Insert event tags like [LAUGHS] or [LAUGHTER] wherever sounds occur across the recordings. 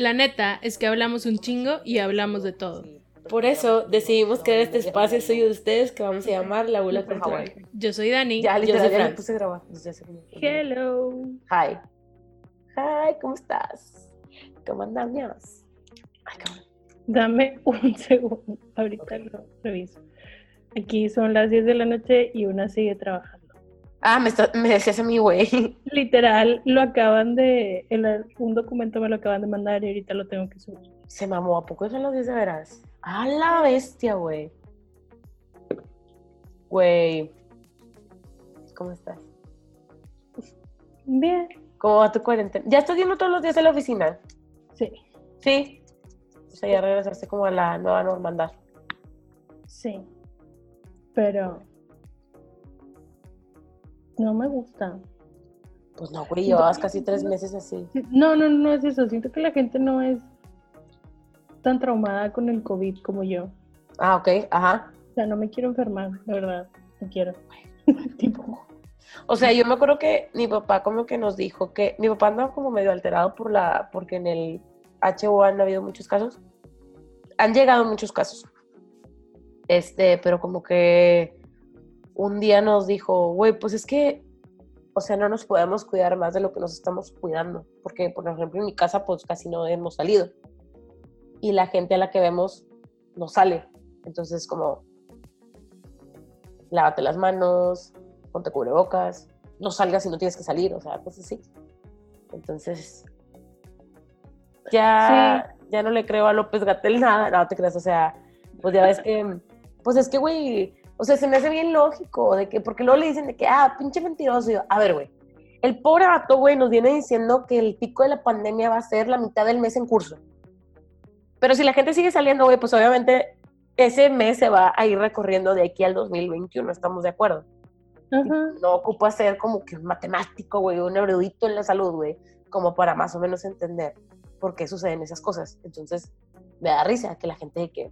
La neta es que hablamos un chingo y hablamos de todo. Por eso decidimos crear este espacio suyo de ustedes que vamos a llamar La Bula Cultural. Yo soy Dani. Ya, Yo soy ya Fran. puse a grabar. como- Hello. Hi. Hi, ¿cómo estás? ¿Cómo andamos? Dame un [LAUGHS] segundo, ahorita lo reviso. Aquí son las 10 de la noche y una sigue trabajando. Ah, me, está- me decías a mí, güey. [LAUGHS] Literal, lo acaban de, el- un documento me lo acaban de mandar y ahorita lo tengo que subir. Se mamó, ¿a poco las 10 de veras? A la bestia, güey. Güey. ¿Cómo estás? Bien, ¿Cómo va tu cuarentena? ¿Ya estás yendo todos los días a la oficina? sí, Sí. O sea, ya regresaste como a la nueva normalidad. sí. Pero no me gusta. Pues no, güey, llevabas casi tres meses así. No, no, no es eso. Siento que la gente no es tan traumada con el COVID como yo. Ah, ok, ajá. O sea, no me quiero enfermar, de verdad. No quiero. [LAUGHS] tipo, O sea, yo me acuerdo que mi papá como que nos dijo que mi papá andaba como medio alterado por la, porque en el HO han habido muchos casos. Han llegado muchos casos. Este, pero como que un día nos dijo, güey, pues es que, o sea, no nos podemos cuidar más de lo que nos estamos cuidando. Porque, por ejemplo, en mi casa, pues casi no hemos salido. Y la gente a la que vemos no sale. Entonces, como, lávate las manos, ponte cubrebocas, no salgas si no tienes que salir, o sea, cosas así. Entonces, ya, ya no le creo a López Gatel nada, no te creas, o sea, pues ya ves que, pues es que, güey, o sea, se me hace bien lógico, de que, porque luego le dicen de que, ah, pinche mentiroso, y yo, a ver, güey, el pobre vato, güey, nos viene diciendo que el pico de la pandemia va a ser la mitad del mes en curso. Pero si la gente sigue saliendo, güey, pues obviamente ese mes se va a ir recorriendo de aquí al 2021, ¿estamos de acuerdo? ajá. no ocupa ser como que un matemático, güey, un erudito en la salud, güey, como para más o menos entender por qué suceden esas cosas. Entonces, me da risa que la gente de que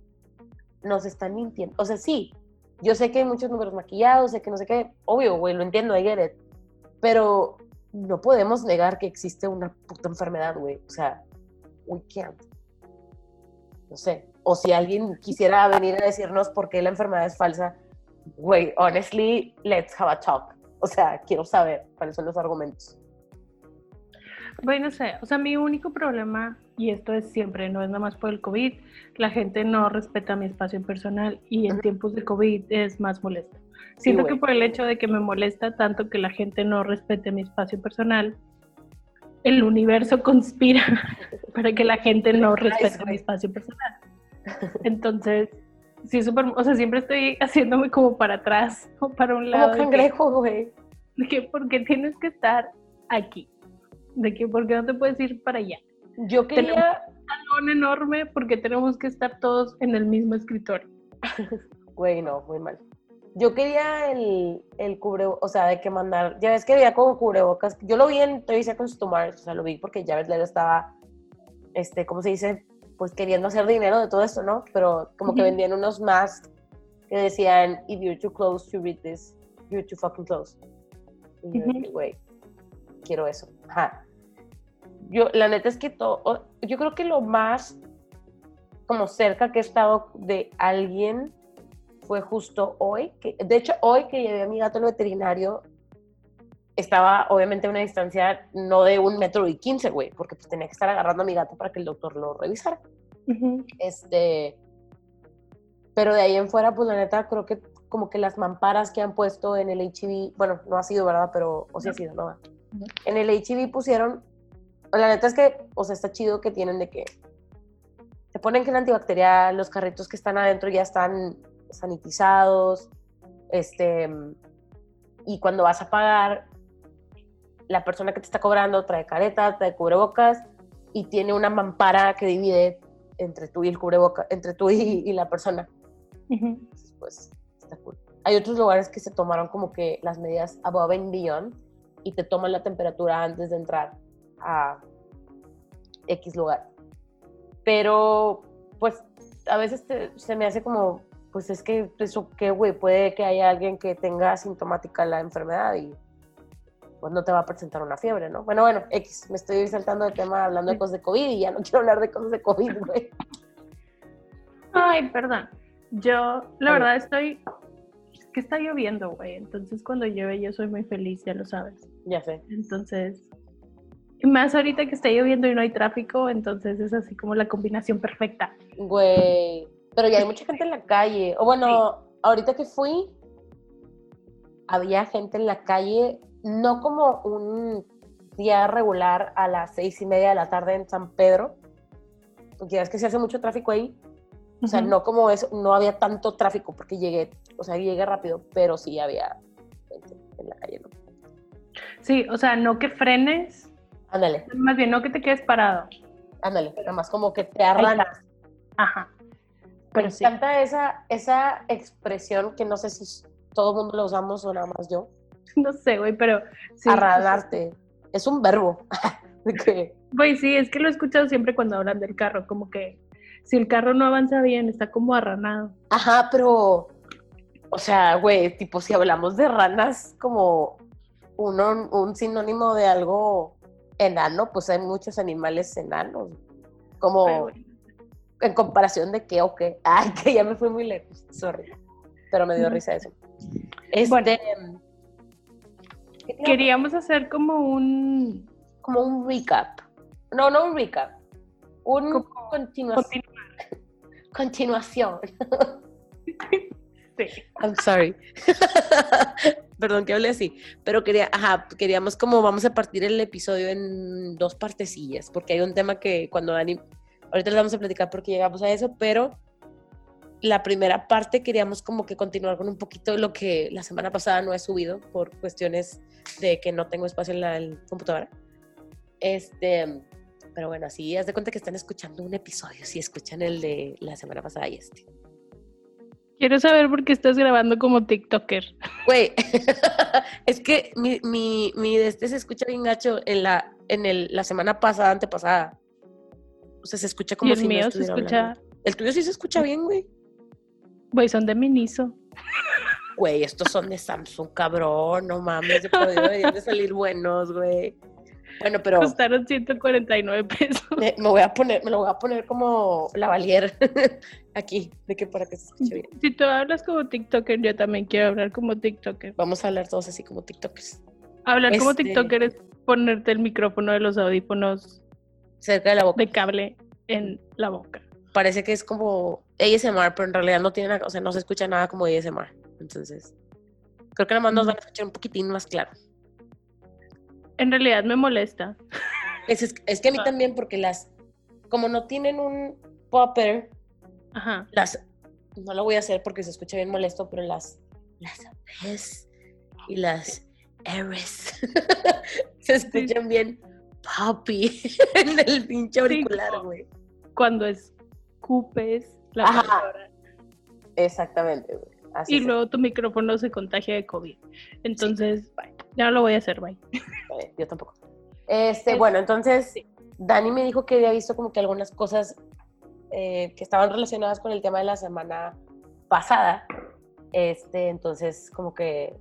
nos están mintiendo. O sea, sí, yo sé que hay muchos números maquillados, sé que no sé qué, obvio, güey, lo entiendo, I get it, pero no podemos negar que existe una puta enfermedad, güey. O sea, we can't. No sé. O si alguien quisiera venir a decirnos por qué la enfermedad es falsa, güey, honestly, let's have a talk. O sea, quiero saber cuáles son los argumentos. Bueno, no sé, o sea, mi único problema, y esto es siempre, no es nada más por el COVID, la gente no respeta mi espacio personal y en tiempos de COVID es más molesto. Siento que güey. por el hecho de que me molesta tanto que la gente no respete mi espacio personal, el universo [LAUGHS] conspira para que la gente no respete mi espacio personal. Entonces, sí, súper, o sea, siempre estoy haciéndome como para atrás o para un lado. Como que- cangrejo, güey. de que porque tienes que estar aquí, de que porque no te puedes ir para allá. Yo quería, Salón enorme porque tenemos que estar todos en el mismo escritorio. [LAUGHS] güey, no, muy mal. Yo quería el, el cubre, o sea, de que mandar, ya ves que había como cubrebocas, yo lo vi en 30 Seconds to Mars, o sea, lo vi porque Jared Leto estaba, este, ¿cómo se dice? Pues queriendo hacer dinero de todo esto, ¿no? Pero como que vendían unos masks que decían, if you're too close to read this, you're too fucking close. Y yo, güey, quiero eso. Ajá. Yo, la neta es que todo, yo creo que lo más como cerca que he estado de alguien fue justo hoy, que de hecho hoy que llevé a mi gato al veterinario, estaba obviamente a una distancia no de un metro y quince, güey, porque pues tenía que estar agarrando a mi gato para que el doctor lo revisara. Este, pero de ahí en fuera, pues la neta, creo que como que las mamparas que han puesto en el HIV, bueno, no ha sido, ¿verdad? Pero, o sí ha sido, ¿no? No. En el HIV pusieron, la neta es que, o sea, está chido que tienen de que te ponen gel antibacterial, los carritos que están adentro ya están sanitizados, este, y cuando vas a pagar, la persona que te está cobrando trae careta, trae cubrebocas y tiene una mampara que divide entre tú y el cubreboca, entre tú y, y la persona. Entonces, pues, está cool. Hay otros lugares que se tomaron como que las medidas above and beyond y te toman la temperatura antes de entrar a X lugar. Pero, pues, a veces te- se me hace como, pues es que eso qué, güey, puede que haya alguien que tenga asintomática la enfermedad y pues no te va a presentar una fiebre, ¿no? Bueno, bueno, X, me estoy saltando de tema hablando de cosas de COVID y ya no [LAUGHS] quiero hablar de cosas de COVID, güey. Ay, perdón. Yo, la verdad, estoy. Es que está lloviendo, güey. Entonces, cuando llueve, yo soy muy feliz, ya lo sabes. Ya sé. Entonces. Más ahorita que está lloviendo y no hay tráfico, entonces es así como la combinación perfecta. Güey, pero ya hay mucha gente en la calle. O bueno, ahorita que fui, había gente en la calle, no como un día regular a las seis y media de la tarde en San Pedro, porque ya es que se hace mucho tráfico ahí. O sea, Ujú. no como eso, no había tanto tráfico porque llegué, o sea, llegué rápido, pero sí había gente en la calle, ¿no? Sí, o sea, no que frenes, Ándale, más bien no que te quedes parado. ándale, nada más como que te arranas. Ajá. Me Pero sí. encanta esa, esa expresión que no sé si todo el mundo lo usamos o nada más yo. [LAUGHS] No sé, güey, pero sí. Arranarte. Es un verbo. [LAUGHS] Güey, sí, es que lo he escuchado siempre cuando hablan del carro, como que si el carro no avanza bien, está como arranado. ajá, pero, o sea, güey, tipo, si hablamos de ranas como uno, un sinónimo de algo enano, pues hay muchos animales enanos. Como en comparación de qué o qué. Ay, que ya me fui muy lejos, sorry. Pero me dio risa eso. Este, Bueno. ¿qué te iba a Queríamos hacer como un como un recap. No, no un recap. Un continuación. continu- [LAUGHS] continuación. [LAUGHS] sí. I'm sorry. [LAUGHS] Perdón que hable así. Pero quería, ajá, queríamos como vamos a partir el episodio en dos partecillas, porque hay un tema que cuando Dani, ahorita les vamos a platicar porque llegamos a eso, pero la primera parte queríamos como que continuar con un poquito lo que la semana pasada no he subido por cuestiones de que no tengo espacio en la en computadora. Este, pero bueno, así haz de cuenta que están escuchando un episodio, si escuchan el de la semana pasada y este. Quiero saber por qué estás grabando como TikToker. Güey, [LAUGHS] es que mi, mi, mi este se escucha bien gacho en la, en el, la semana pasada, antepasada. O sea, se escucha como y el si no mío se estuviera escucha, hablando. El tuyo sí se escucha bien, güey. güey, son de Miniso. Güey, estos son de Samsung, cabrón. No mames, deberían de salir buenos, güey. Bueno, pero Costaron 149 pesos. me, me voy a poner, me lo voy a poner como lavalier [LAUGHS] aquí, de que para que se escuche bien. Si tú hablas como TikToker, yo también quiero hablar como TikToker. Vamos a hablar todos así como TikTokers. Hablar como Este- TikToker es ponerte el micrófono de los audífonos Cerca de la boca. de cable en la boca. parece que es como ASMR, pero en realidad no tiene nada, o sea, no se escucha nada como ASMR. Entonces, creo que nada más nos van a escuchar un poquitín más claro. En realidad me molesta. Es, es, es que a mí Ah. también, porque las, como no tienen un popper, Ajá. las, no lo voy a hacer porque se escucha bien molesto, pero las, las Ps y las Rs [LAUGHS] se escuchan bien poppy [LAUGHS] en el pinche auricular, güey. Cuando escupes la Ajá. palabra Exactamente, güey. Y luego tu micrófono se contagia de COVID. Entonces, ya no lo voy a hacer, bye. Eh, yo tampoco. Este, Es- bueno, entonces sí. Dani me dijo que había visto como que algunas cosas eh, que estaban relacionadas con el tema de la semana pasada. Este, entonces como que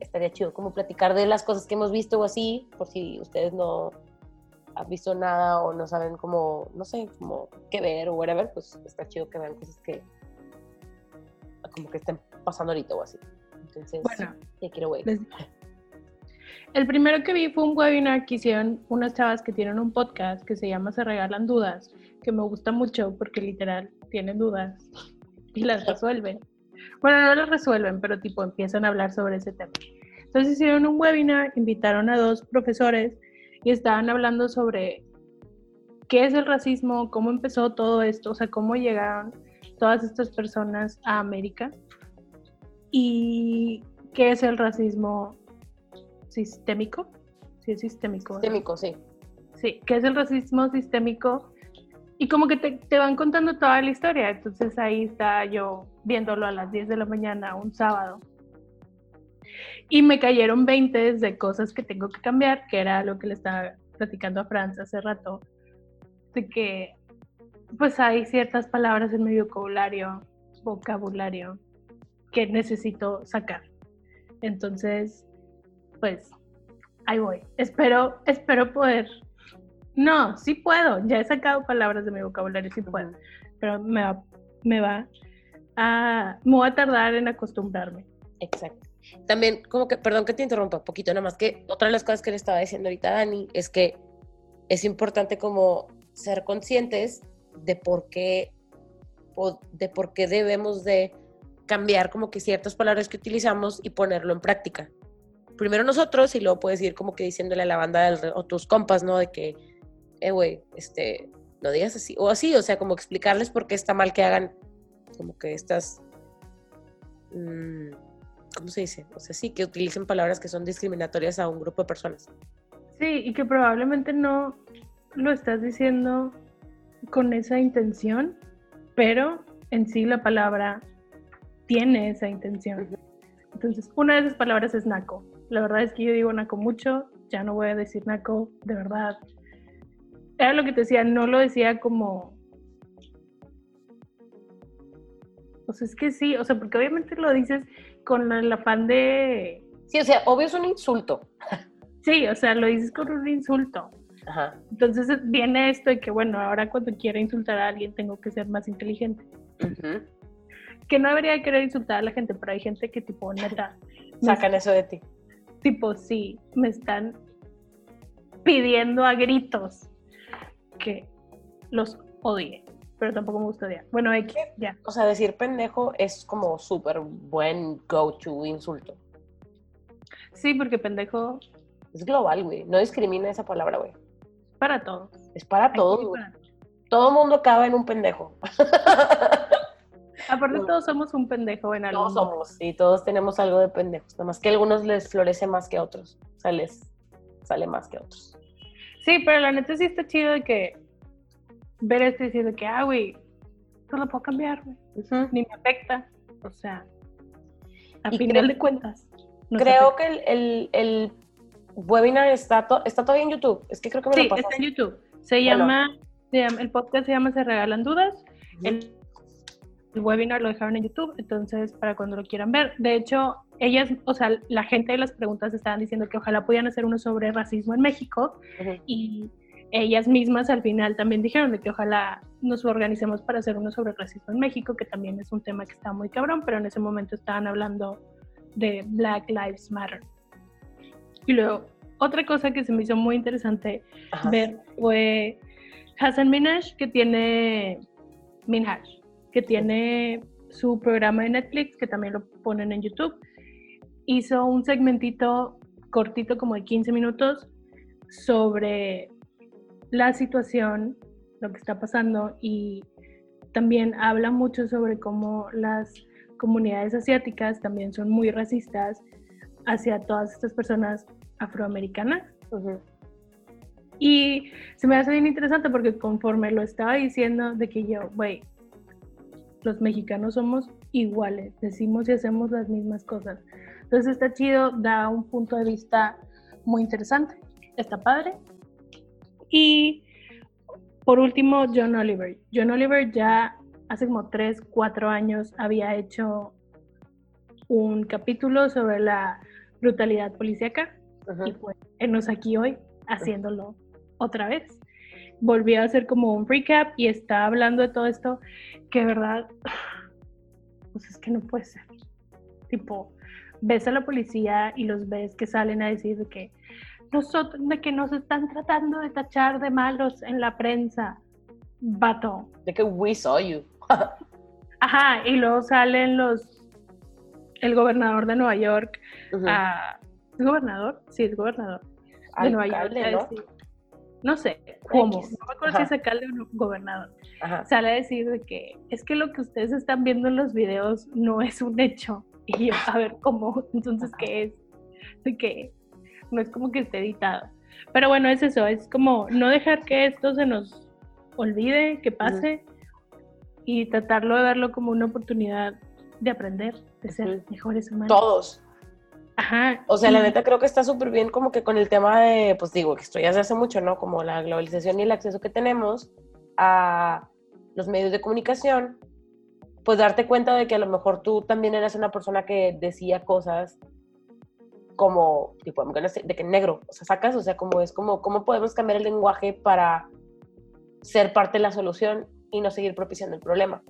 estaría chido como platicar de las cosas que hemos visto o así, por si ustedes no han visto nada o no saben cómo, no sé, como qué ver o whatever, pues está chido que vean cosas que como que estén pasando ahorita o así. Entonces, Bueno, ya quiero ver. les- el primero que vi fue un webinar que hicieron unas chavas que tienen un podcast que se llama Se Regalan Dudas, que me gusta mucho porque literal tienen dudas [LAUGHS] y las resuelven. Bueno, no las resuelven, pero tipo empiezan a hablar sobre ese tema. Entonces hicieron un webinar, invitaron a dos profesores y estaban hablando sobre qué es el racismo, cómo empezó todo esto, o sea, cómo llegaron todas estas personas a América y qué es el racismo sistémico. Sí, es sistémico. ¿verdad? Sistémico, sí. Sí, qué es el racismo sistémico y como que te, te van contando toda la historia. Entonces ahí está yo viéndolo a las 10 de la mañana un sábado. Y me cayeron 20 de cosas que tengo que cambiar, que era lo que le estaba platicando a Franz hace rato, de que pues hay ciertas palabras en mi vocabulario, vocabulario que necesito sacar. Entonces, pues ahí voy. Espero, espero poder. No, sí puedo. Ya he sacado palabras de mi vocabulario, sí puedo. Pero me va, me va a, me voy a tardar en acostumbrarme. Exacto. También, como que, perdón que te interrumpa un poquito, nada más que otra de las cosas que le estaba diciendo ahorita a Dani es que es importante como ser conscientes de por qué, de por qué debemos de cambiar como que ciertas palabras que utilizamos y ponerlo en práctica. Primero nosotros y luego puedes ir como que diciéndole a la banda del, o tus compas, ¿no? De que, eh, güey, este, no digas así. O así, o sea, como explicarles por qué está mal que hagan como que estas... Mmm, ¿Cómo se dice? O sea, sí, que utilicen palabras que son discriminatorias a un grupo de personas. Sí, y que probablemente no lo estás diciendo con esa intención, pero en sí la palabra tiene esa intención. Entonces, una de esas palabras es naco. La verdad es que yo digo naco mucho, ya no voy a decir naco, de verdad. Era lo que te decía, no lo decía como... O sea, es que sí, o sea, porque obviamente lo dices con el afán de... Sí, o sea, obvio es un insulto. Sí, o sea, lo dices con un insulto. Ajá. Entonces viene esto de que, bueno, ahora cuando quiera insultar a alguien tengo que ser más inteligente. Ujú. Que no debería querer insultar a la gente, pero hay gente que tipo, neta, Sacan eso de ti. Tipo, sí, me están pidiendo a gritos que los odie, pero tampoco me gusta odiar. Bueno, X, ya. O sea, decir pendejo es como súper buen go-to insulto. Sí, porque pendejo Es global, güey. No discrimina esa palabra, güey. para todos. Es para todos, güey. para todos. Todo mundo acaba en un pendejo. [LAUGHS] Aparte No. todos somos un pendejo en algún Todos somos, y todos tenemos algo de pendejos. Nada más que a algunos les florece más que a otros. O sea, les sale más que a otros. Sí, pero la neta sí está chido de que ver esto y decir de que, ah, güey, no lo puedo cambiar, güey. Ni me afecta. O sea, a Y final creo- de cuentas. Creo afecta. que el, el, el webinar está, to- está todavía en YouTube. Es que creo que me Sí, lo está pasaste. en YouTube. Se Bueno. llama, se llama- el podcast se llama Se Regalan Dudas. El, el webinar lo dejaron en YouTube, entonces para cuando lo quieran ver. De hecho, ellas, o sea, la gente de las preguntas estaban diciendo que ojalá pudieran hacer uno sobre racismo en México y ellas mismas al final también dijeron de que ojalá nos organicemos para hacer uno sobre racismo en México, que también es un tema que está muy cabrón, pero en ese momento estaban hablando de Black Lives Matter. Y luego, otra cosa que se me hizo muy interesante Ajá. ver fue Hassan Minaj, que tiene Minhaj, que tiene su programa de Netflix, que también lo ponen en YouTube. Hizo un segmentito cortito, como de 15 minutos, sobre la situación, lo que está pasando, y también habla mucho sobre cómo las comunidades asiáticas también son muy racistas hacia todas estas personas afroamericanas. Ujú. Y se me hace bien interesante porque conforme lo estaba diciendo, de que yo, güey, los mexicanos somos iguales, decimos y hacemos las mismas cosas. Entonces está chido, da un punto de vista muy interesante, está padre. Y por último, John Oliver. John Oliver ya hace como 3, 4 años había hecho un capítulo sobre la brutalidad policíaca y Ujú. pues enos aquí hoy haciéndolo otra vez. Volvió a hacer como un recap y está hablando de todo esto que de verdad, pues es que no puede ser. Tipo, ves a la policía y los ves que salen a decir de que nosotros, de que nos están tratando de tachar de malos en la prensa. Vato. De que we saw you. [LAUGHS] Ajá, y luego salen los, el gobernador de Nueva York, Ujú. a- ¿es gobernador? Sí, es gobernador. de Nueva York. No sé cómo, X. no me acuerdo si es alcalde o gobernador. Ajá. Sale a decir de que es que lo que ustedes están viendo en los videos no es un hecho. Y yo, a ver, ¿cómo? Entonces, ¿qué es? De que no es como que esté editado. Pero bueno, es eso, es como no dejar que esto se nos olvide, que pase, y tratarlo de verlo como una oportunidad de aprender, de ser mejores humanos. Todos. Ajá. O sea, la neta creo que está súper bien como que con el tema de, pues digo, que esto ya se hace mucho, ¿no? Como la globalización y el acceso que tenemos a los medios de comunicación, pues darte cuenta de que a lo mejor tú también eras una persona que decía cosas como, tipo, de que negro, o sea, sacas, o sea, como es como, ¿cómo podemos cambiar el lenguaje para ser parte de la solución y no seguir propiciando el problema?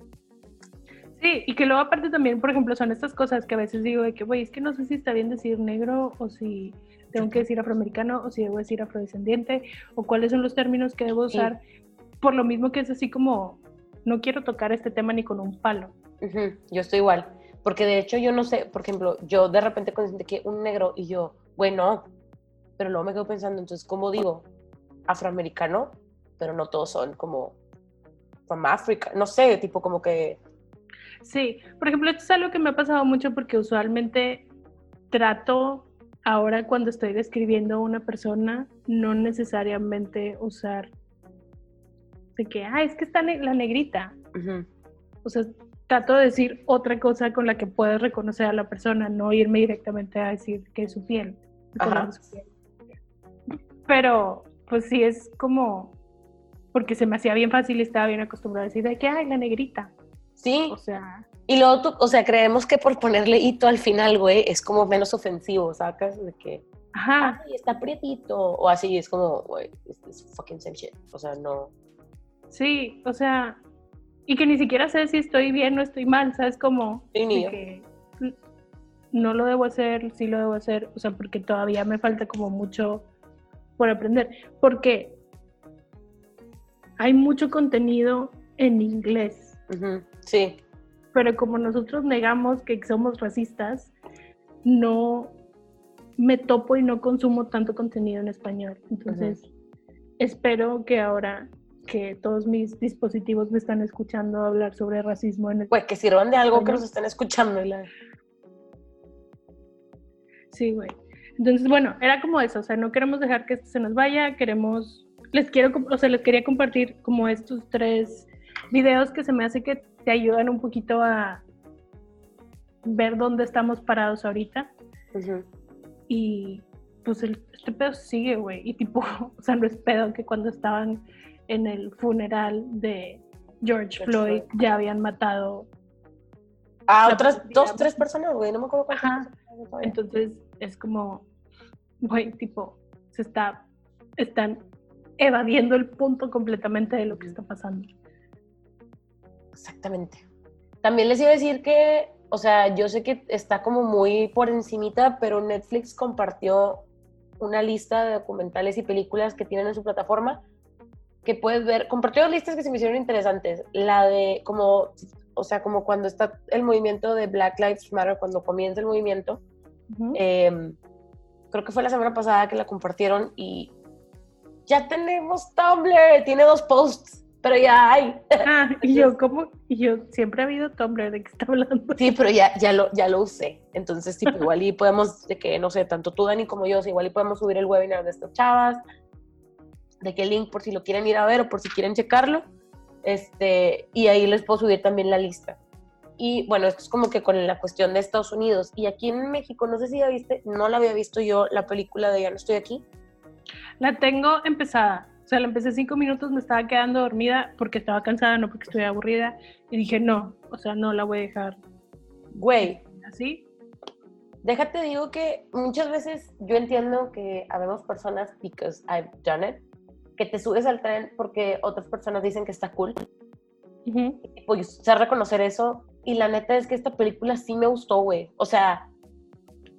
Sí, y que luego aparte también, por ejemplo, son estas cosas que a veces digo de que, güey, es que no sé si está bien decir negro o si tengo que decir afroamericano o si debo decir afrodescendiente o cuáles son los términos que debo Sí. usar. Por lo mismo que es así como, no quiero tocar este tema ni con un palo. Yo estoy igual, porque de hecho yo no sé, por ejemplo, yo de repente consciente que un negro y yo, bueno, pero luego me quedo pensando, entonces, ¿cómo digo? Afroamericano, pero no todos son como from Africa, no sé, tipo como que, Sí, por ejemplo, esto es algo que me ha pasado mucho porque usualmente trato ahora cuando estoy describiendo a una persona, no necesariamente usar de que, ah, es que está ne- la negrita. O sea, trato de decir otra cosa con la que puedes reconocer a la persona, no irme directamente a decir que es piel. Ajá. su piel. Pero, pues sí, es como, porque se me hacía bien fácil y estaba bien acostumbrada a decir de que, ay, la negrita. Sí, O sea, y luego tú, o sea, creemos que por ponerle hito al final, güey, es como menos ofensivo, ¿sacas? De que, ajá, ay, está prietito, o así, es como, güey, es, es fucking same shit, o sea, no, sí, o sea, y que ni siquiera sé si estoy bien o estoy mal, ¿sabes? Como Sí, ni de yo. que no lo debo hacer, sí lo debo hacer, o sea, porque todavía me falta como mucho por aprender, porque hay mucho contenido en inglés, ujú, sí, pero como nosotros negamos que somos racistas, no me topo y no consumo tanto contenido en español. Entonces, espero que ahora que todos mis dispositivos me están escuchando hablar sobre racismo en el... güey, que sirvan de algo que nos estén escuchando, la- Sí, güey. Entonces, bueno, era como eso, o sea, no queremos dejar que esto se nos vaya, queremos, les quiero, o sea, les quería compartir como estos tres videos que se me hace que te ayudan un poquito a ver dónde estamos parados ahorita. Y pues el- este pedo sigue, güey, y tipo, [LAUGHS] o sea, no es pedo que cuando estaban en el funeral de George George Floyd Floyd. ya habían matado A otras policía, dos, tres personas, güey, no me acuerdo cuántas. Entonces es como, güey, tipo, se está, están evadiendo el punto completamente de lo que está pasando. Exactamente. También les iba a decir que, o sea, yo sé que está como muy por encimita, pero Netflix compartió una lista de documentales y películas que tienen en su plataforma que puedes ver. Compartió dos listas que se me hicieron interesantes. La de como, o sea, como cuando está el movimiento de Black Lives Matter, cuando comienza el movimiento. Eh, creo que fue la semana pasada que la compartieron y ya tenemos Tumblr, tiene dos posts, pero ya hay. Ah, y yo, ¿cómo? Y yo, siempre ha habido Tumblr, ¿de qué está hablando? Sí, pero ya, ya, lo, ya lo usé. Entonces, tipo, igual y podemos, de que, no sé, tanto tú, Dani, como yo, igual y podemos subir el webinar de estas chavas, de qué link por si lo quieren ir a ver o por si quieren checarlo. Este, y ahí les puedo subir también la lista. Y bueno, esto es como que con la cuestión de Estados Unidos. Y aquí en México, no sé si ya viste, no la había visto yo, la película de Ya no estoy aquí. La tengo empezada. O sea, la empecé cinco minutos, me estaba quedando dormida porque estaba cansada, no porque estuviera aburrida. Y dije, no, o sea, no la voy a dejar Güey, así. déjate digo que muchas veces yo entiendo que habemos personas, because I've done it, que te subes al tren porque otras personas dicen que está cool. Ujú. Pues sé reconocer eso. Y la neta es que esta película sí me gustó, güey. O sea,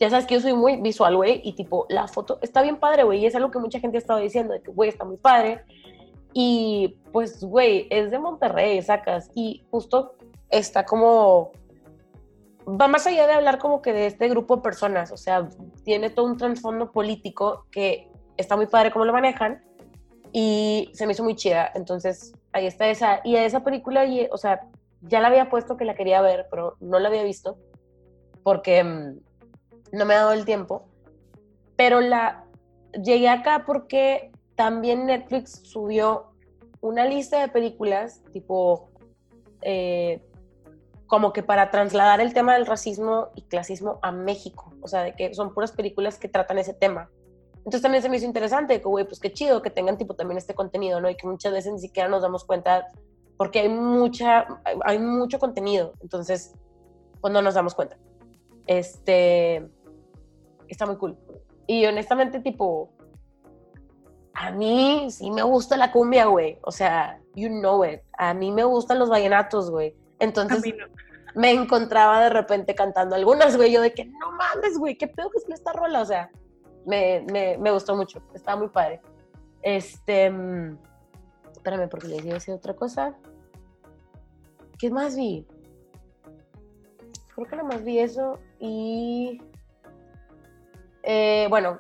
ya sabes que yo soy muy visual, güey. Y tipo, la foto está bien padre, güey. Y es algo que mucha gente ha estado diciendo, de que, güey, está muy padre. Y pues, güey, es de Monterrey, sacas. Y justo está como... Va más allá de hablar como que de este grupo de personas. O sea, tiene todo un trasfondo político que está muy padre cómo lo manejan. Y se me hizo muy chida. Entonces, ahí está esa. Y a esa película, y- o sea, ya la había puesto que la quería ver, pero no la había visto porque mm, no me ha dado el tiempo. Pero la llegué acá porque también Netflix subió una lista de películas, tipo, eh, como que para trasladar el tema del racismo y clasismo a México. O sea, de que son puras películas que tratan ese tema. Entonces también se me hizo interesante, que, güey, pues qué chido que tengan tipo también este contenido, ¿no? Y que muchas veces ni siquiera nos damos cuenta porque hay mucha, hay- mucho contenido, entonces, pues no nos damos cuenta. Este, está muy cool. Y honestamente, tipo, a mí sí me gusta la cumbia, güey. O sea, you know it. A mí me gustan los vallenatos, güey. Entonces, no. me encontraba de repente cantando algunas, güey. Yo de que, no mames, güey, qué pedo que es esta rola. O sea, me, me, me gustó mucho. Estaba muy padre. Este. mm, Espérame, porque les iba a decir otra cosa. ¿Qué más vi? Creo que nada más vi eso. Y. eh, bueno,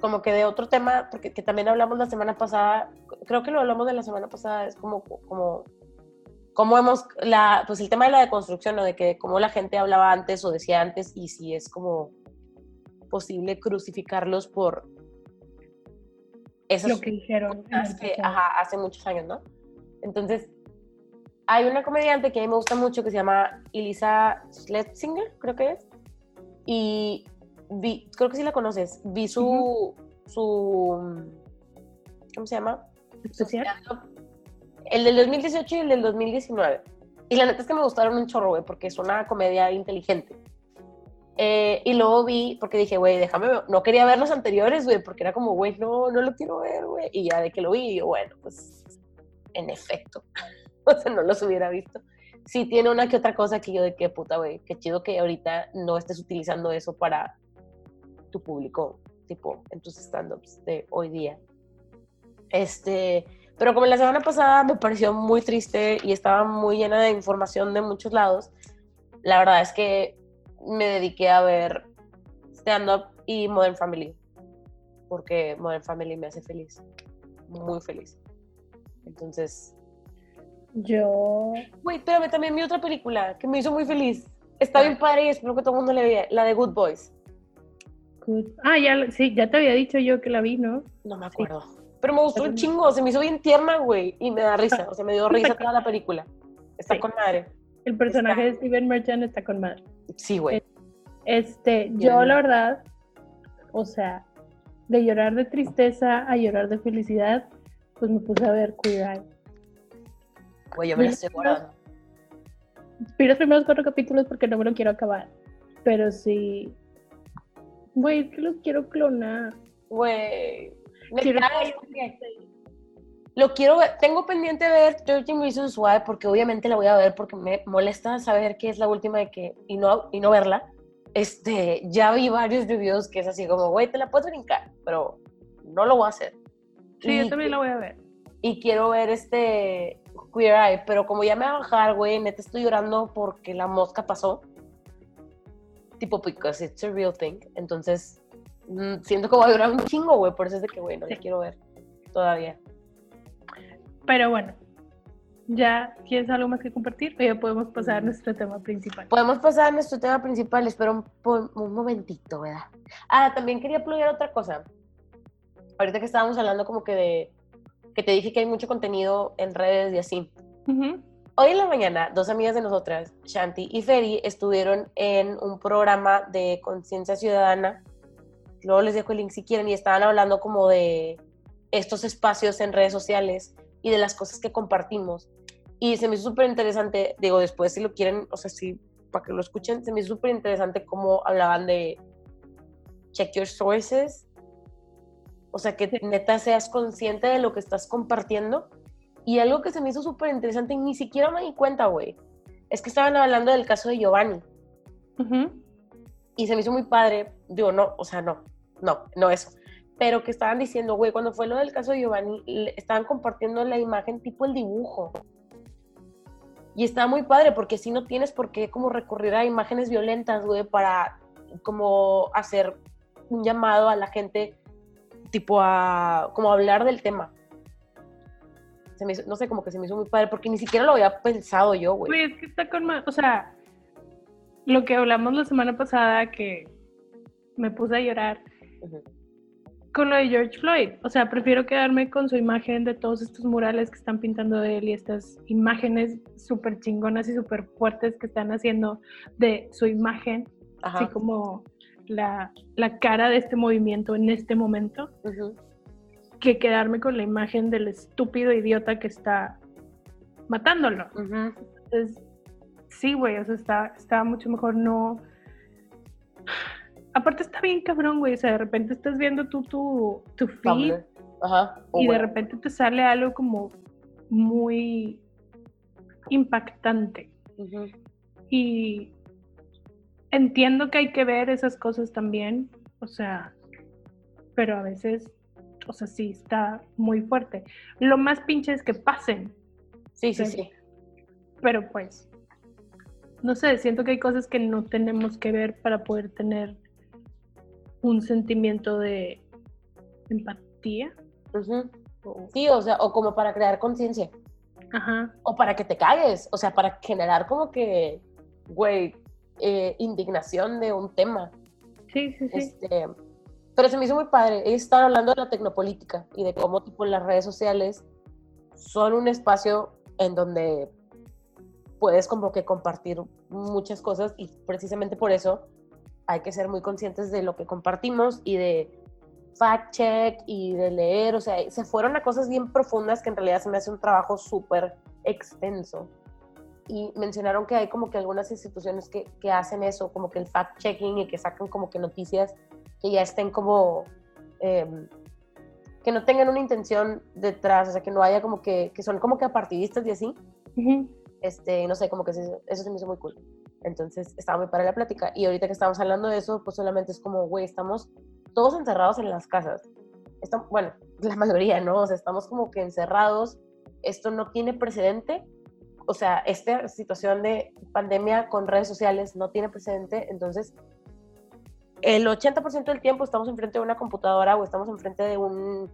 como que de otro tema, porque que también hablamos la semana pasada. Creo que lo hablamos de la semana pasada. Es como. como cómo hemos, la, pues el tema de la deconstrucción, ¿no? De que cómo la gente hablaba antes o decía antes y si es como posible crucificarlos por esas Lo que dijeron. que, ajá, hace muchos años, ¿no? Entonces, hay una comediante que a mí me gusta mucho que se llama Elisa Schlesinger, creo que es. Y vi, creo que sí la conoces. Vi su, su, ¿cómo se llama? ¿Especial? El del 2018 y el del 2019. Y la neta es que me gustaron un chorro, güey, porque es una comedia inteligente. Eh, y luego vi, porque dije, güey, déjame, ver- no quería ver los anteriores, güey, porque era como, güey, no, no lo quiero ver, güey. Y ya de que lo vi, yo, bueno, pues, en efecto, [LAUGHS] o sea, no los hubiera visto. Sí tiene una que otra cosa que yo de que, puta, güey, qué chido que ahorita no estés utilizando eso para tu público, tipo, en tus stand-ups de hoy día. Este, pero como la semana pasada me pareció muy triste y estaba muy llena de información de muchos lados, la verdad es que me dediqué a ver stand-up y Modern Family, porque Modern Family me hace feliz, muy feliz. Entonces, Yo. güey, espérame, también vi otra película que me hizo muy feliz. Está bien padre y espero que todo el mundo le vea, la de Good Boys. Good- Ah, ya, sí, ya te había dicho yo que la vi, ¿no? No me acuerdo. Pero me gustó un chingo, se me hizo bien tierna, güey, y me da risa, o sea, me dio risa toda la película. Está Sí. con madre. El personaje Está- de Steven Merchant está con madre. Sí, güey. Este, Bien. yo la verdad, o sea, de llorar de tristeza a llorar de felicidad, pues me puse a ver Queer Eye. Güey, yo me Mira, estoy guardando. Vi los primeros cuatro capítulos porque no me lo quiero acabar. Pero sí. Güey, es que los quiero clonar. Güey. Me Quiero- cae, porque Lo quiero ver. Tengo pendiente ver 13 Reasons Why porque obviamente la voy a ver porque me molesta saber que es la última de que y no, y no verla. Este, ya vi varios reviews que es así como, güey, te la puedes brincar, pero no lo voy a hacer. Sí, Y yo también la voy a ver. y quiero ver este Queer Eye, pero como ya me va a bajar, güey, neta estoy llorando porque la mosca pasó. Tipo, because it's a real thing. Entonces, mm, siento que voy a llorar un chingo, güey, por eso es de que, güey, no la Sí. quiero ver todavía. Pero bueno, ¿ya tienes algo más que compartir? O ya podemos pasar a nuestro tema principal. Podemos pasar a nuestro tema principal, espera un, un momentito, ¿verdad? Ah, también quería plugar otra cosa. Ahorita que estábamos hablando como que de, que te dije que hay mucho contenido en redes y así. Ujú. Hoy en la mañana, dos amigas de nosotras, Shanti y Feri, estuvieron en un programa de conciencia ciudadana. Luego les dejo el link si quieren y estaban hablando como de estos espacios en redes sociales y de las cosas que compartimos. Y se me hizo súper interesante, digo, después si lo quieren, o sea, sí, para que lo escuchen, se me hizo súper interesante cómo hablaban de check your sources. O sea, que neta seas consciente de lo que estás compartiendo. Y algo que se me hizo súper interesante y ni siquiera me di cuenta, güey, es que estaban hablando del caso de Giovanni. Y se me hizo muy padre. Digo, no, o sea, no, no, no eso. Pero que estaban diciendo, güey, cuando fue lo del caso de Giovanni, estaban compartiendo la imagen tipo el dibujo. Y está muy padre porque si no tienes por qué como recurrir a imágenes violentas, güey, para como hacer un llamado a la gente, tipo a como hablar del tema. Se me hizo- no sé, como que se me hizo muy padre porque ni siquiera lo había pensado yo, güey. Güey, es que está con ma- O sea, lo que hablamos la semana pasada que me puse a llorar con lo de George Floyd. O sea, prefiero quedarme con su imagen de todos estos murales que están pintando de él y estas imágenes súper chingonas y súper fuertes que están haciendo de su imagen, Ajá. así como la, la cara de este movimiento en este momento. Que quedarme con la imagen del estúpido idiota que está matándolo. Ujú. Entonces, sí, güey, o sea, está, está mucho mejor no, aparte está bien cabrón, güey. O sea, de repente estás viendo tú tu, tu feed. Ajá. y de repente te sale algo como muy impactante. Y entiendo que hay que ver esas cosas también, o sea, pero a veces, o sea, sí está muy fuerte. Lo más pinche es que pasen, Sí, sí, Sí. sí. pero pues, no sé, siento que hay cosas que no tenemos que ver para poder tener un sentimiento de empatía. O- Sí, o sea, o como para crear conciencia. Ajá, O para que te cagues. O sea, para generar como que, güey, eh, indignación de un tema. sí, sí, sí. Este, pero se me hizo muy padre. Ellos estaban hablando de la tecnopolítica y de cómo tipo las redes sociales son un espacio en donde puedes como que compartir muchas cosas y precisamente por eso hay que ser muy conscientes de lo que compartimos y de fact check y de leer, o sea, se fueron a cosas bien profundas que en realidad se me hace un trabajo súper extenso. Y mencionaron que hay como que algunas instituciones que, que hacen eso, como que el fact checking y que sacan como que noticias que ya estén como, em, que no tengan una intención detrás, o sea, que no haya como que, que son como que apartidistas y así, este, no sé, como que eso se me hizo muy cool. Entonces, estaba muy para la plática. Y ahorita que estamos hablando de eso, pues solamente es como, güey, estamos todos encerrados en las casas. Estamos, bueno, [LAUGHS] la mayoría, ¿no? O sea, estamos como que encerrados. Esto no tiene precedente. O sea, esta situación de pandemia con redes sociales no tiene precedente. Entonces, el 80% del tiempo estamos enfrente de una computadora o estamos enfrente de un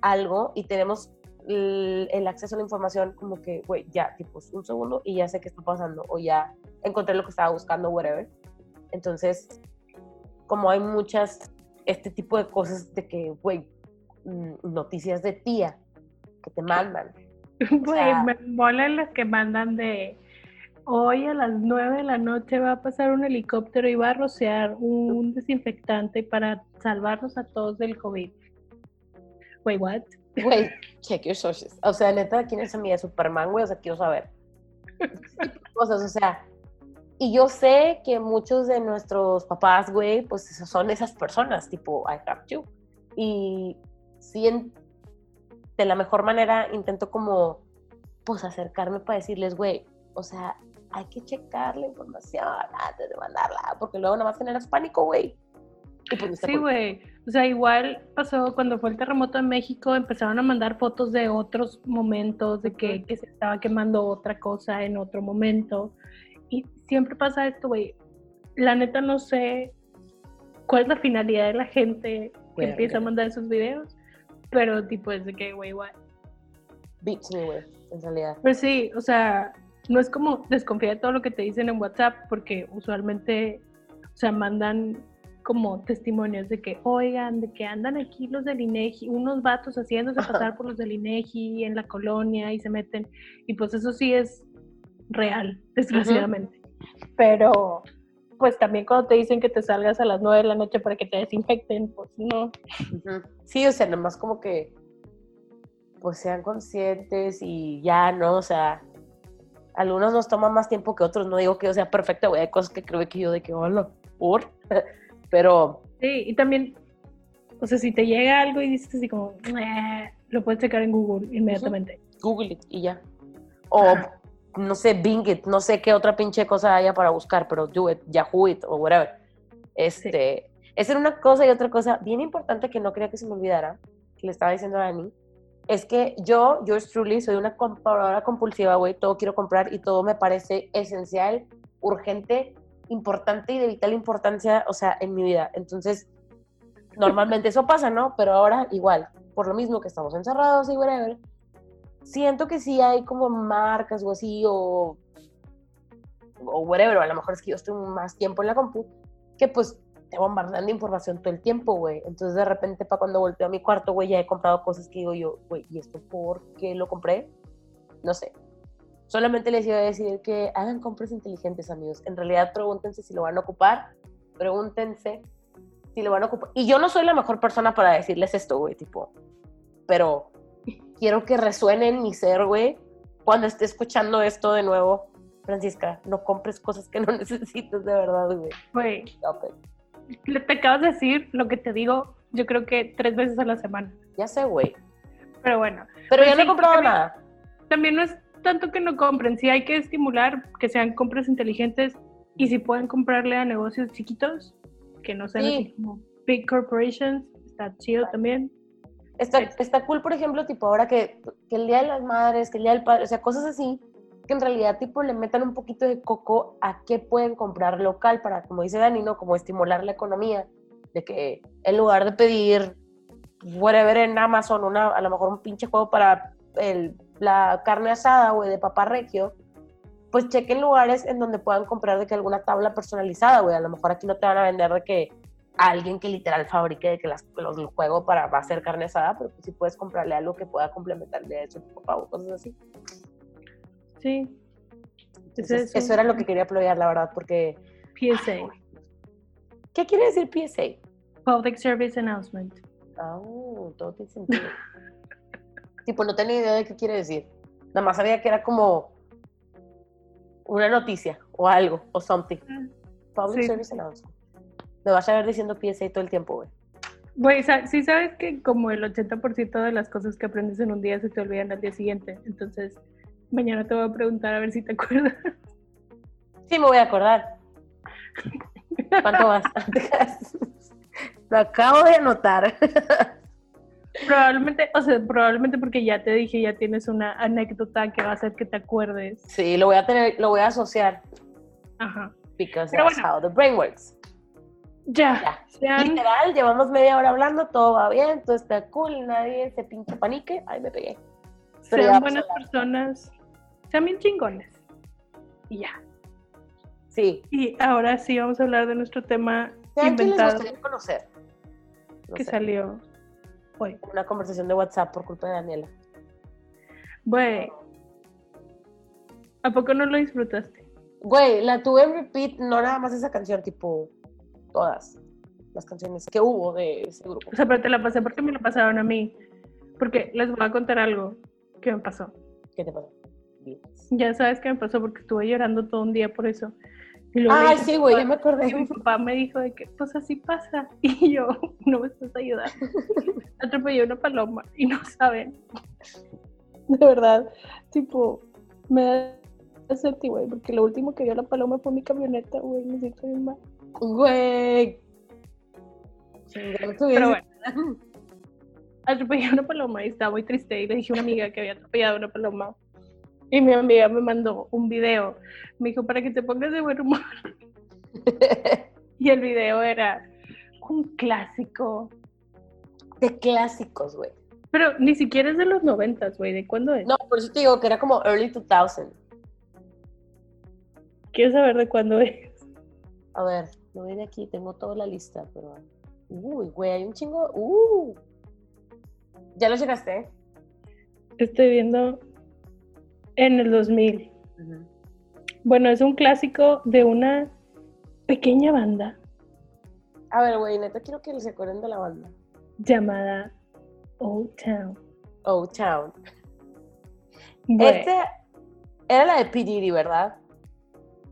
algo y tenemos el, el acceso a la información como que, güey, ya, tipo, un segundo y ya sé qué está pasando o ya encontré lo que estaba buscando, whatever. Entonces, como hay muchas, este tipo de cosas de que, güey, mm, noticias de tía que te mandan. [LAUGHS] Güey, me molan las que mandan de hoy a las 9 de la noche va a pasar un helicóptero y va a rociar un desinfectante para salvarnos a todos del COVID. Güey, what? Güey, check your sources. O sea, neta, ¿quién es amiga de Superman, güey? O sea, quiero saber. [LAUGHS] Cosas, o sea. Y yo sé que muchos de nuestros papás, güey, pues son esas personas, tipo, I have to. Y sí, en- de la mejor manera intento como, pues acercarme para decirles, güey, o sea, hay que checar la información antes de mandarla, porque luego nada más generas pánico, güey. Pues Sí, güey. O sea, igual pasó cuando fue el terremoto en México, empezaron a mandar fotos de otros momentos, de que, que se estaba quemando otra cosa en otro momento. Y siempre pasa esto, güey. La neta no sé cuál es la finalidad de la gente que Verga. empieza a mandar esos videos, pero tipo es de que, güey, what? Beats me, güey, en realidad. Pero sí, o sea, no es como desconfiar de todo lo que te dicen en WhatsApp, porque usualmente, o sea, mandan como testimonios de que, oigan, de que andan aquí los del INEGI, unos vatos haciéndose pasar por los del INEGI en la colonia y se meten, y pues eso sí es real, desgraciadamente. Pero, pues también cuando te dicen que te salgas a las 9 de la noche para que te desinfecten, pues no. Sí, o sea, nomás como que pues sean conscientes y ya, ¿no? O sea, algunos nos toman más tiempo que otros, no digo que yo sea perfecta, güey, hay cosas que creo que yo de que, hola, por, [LAUGHS] pero, Sí, y también, o sea, si te llega algo y dices así como, "Eh", lo puedes checar en Google inmediatamente. Google it y ya. O, Ajá. no sé, Bing it, no sé qué otra pinche cosa haya para buscar, pero do it, Yahoo it, o whatever. Este, esa era una cosa y otra cosa bien importante que no quería que se me olvidara, que le estaba diciendo a Dani, es que yo, yours truly, soy una compradora compulsiva, güey, todo quiero comprar y todo me parece esencial, urgente, importante y de vital importancia, o sea, en mi vida. Entonces, normalmente eso pasa, ¿no? Pero ahora igual, por lo mismo que estamos encerrados y whatever, siento que sí hay como marcas o así, o, o whatever, a lo mejor es que yo estoy más tiempo en la compu, que pues te bombardean de información todo el tiempo, güey. Entonces de repente para cuando volteo a mi cuarto, güey, ya he comprado cosas que digo yo, güey, ¿y esto por qué lo compré? No sé. Solamente les iba a decir que hagan compras inteligentes, amigos. En realidad pregúntense si lo van a ocupar, pregúntense si lo van a ocupar. Y yo no soy la mejor persona para decirles esto, güey, tipo, pero quiero que resuene en mi ser, güey, cuando esté escuchando esto de nuevo. Francisca, no compres cosas que no [LAUGHS] necesites de verdad, güey. Güey, le- te acabas de decir lo que te digo, yo creo que tres veces a la semana. Ya sé, güey. Pero bueno, Pero Pues yo no he comprado también- nada. también no es tanto que no compren, sí hay que estimular que sean compras inteligentes y si pueden comprarle a negocios chiquitos, que no sean Sí. así como big corporations, está chido también. Está, Es- está cool, por ejemplo, tipo ahora que, que el Día de las Madres, que el Día del Padre, o sea, cosas así, que en realidad tipo le metan un poquito de coco a qué pueden comprar local para, como dice Dani, ¿no? Como estimular la economía, de que en lugar de pedir whatever en Amazon, una, a lo mejor un pinche juego para el- la carne asada, güey, de papá regio, pues chequen lugares en donde puedan comprar de que alguna tabla personalizada, güey, a lo mejor aquí no te van a vender de que alguien que literal fabrique de que las, los, el juego para hacer carne asada, pero pues sí puedes comprarle algo que pueda complementarle a eso, papá o cosas así. Sí. Entonces, eso era lo que quería apoyar, la verdad, porque... PSA, ¿Qué quiere decir PSA? Public Service Announcement. Ah, todo tiene sentido. [LAUGHS] tipo, no tenía idea de qué quiere decir. Nada más sabía que era como una noticia o algo o something. Public Sí, Service. Announcement. Me vas a ver diciendo PSA todo el tiempo, güey. Güey, sí sabes que como el 80% de las cosas que aprendes en un día se te olvidan al día siguiente. Entonces, mañana te voy a preguntar a ver si te acuerdas. Sí, me voy a acordar. ¿Cuánto vas? [LAUGHS] Lo acabo de anotar. Probablemente, o sea, probablemente porque ya te dije, ya tienes una anécdota que va a hacer que te acuerdes. Sí, lo voy a tener, lo voy a asociar. Ajá. Because Pero that's bueno. how the brain works. Ya. Ya. Sean, Literal, llevamos media hora hablando, todo va bien, todo está cool, nadie se pinche panique. Ay, me pegué. Pero sean buenas personas. Sean bien chingones. Y ya. Sí. Y ahora sí vamos a hablar de nuestro tema ¿Saben quién les inventado gustaría conocer? No que sé, salió hoy. Una conversación de WhatsApp por culpa de Daniela. Güey. ¿A poco no lo disfrutaste? Güey, la tuve en repeat, no nada más esa canción, tipo todas las canciones que hubo de ese grupo. O sea, pero te la pasé porque me la pasaron a mí. Porque les voy a contar algo que me pasó. ¿Qué te pasó? Ya sabes qué me pasó porque estuve llorando todo un día por eso. Y luego le Ay, dije a sí, güey, ya me acordé. Mi papá me dijo de que, pues así pasa. [LAUGHS] Y yo, no me estás ayudando. [LAUGHS] Atropellé una paloma y no saben. De verdad, tipo, me da seti, güey, porque lo último que vio la paloma fue mi camioneta, güey, me siento bien mal. Güey. Pero bueno, atropellé una paloma y estaba muy triste y le dije a una amiga que había atropellado una paloma. Y mi amiga me mandó un video. Me dijo, para que te pongas de buen humor. [LAUGHS] Y el video era un clásico. de clásicos, güey. Pero ni siquiera es de los noventas, güey. ¿De cuándo es? No, por eso te digo que era como early 2000. Quiero saber de cuándo es. A ver, lo viene aquí, tengo toda la lista, pero. Uy, güey, hay un chingo. Uh. ¿Ya lo llegaste? Estoy viendo en el 2000. Bueno, es un clásico de una pequeña banda A ver, güey, neta quiero que se acuerden de la banda. llamada Old Town. Oh Town. Güey, Este era la de P. Diddy, ¿verdad?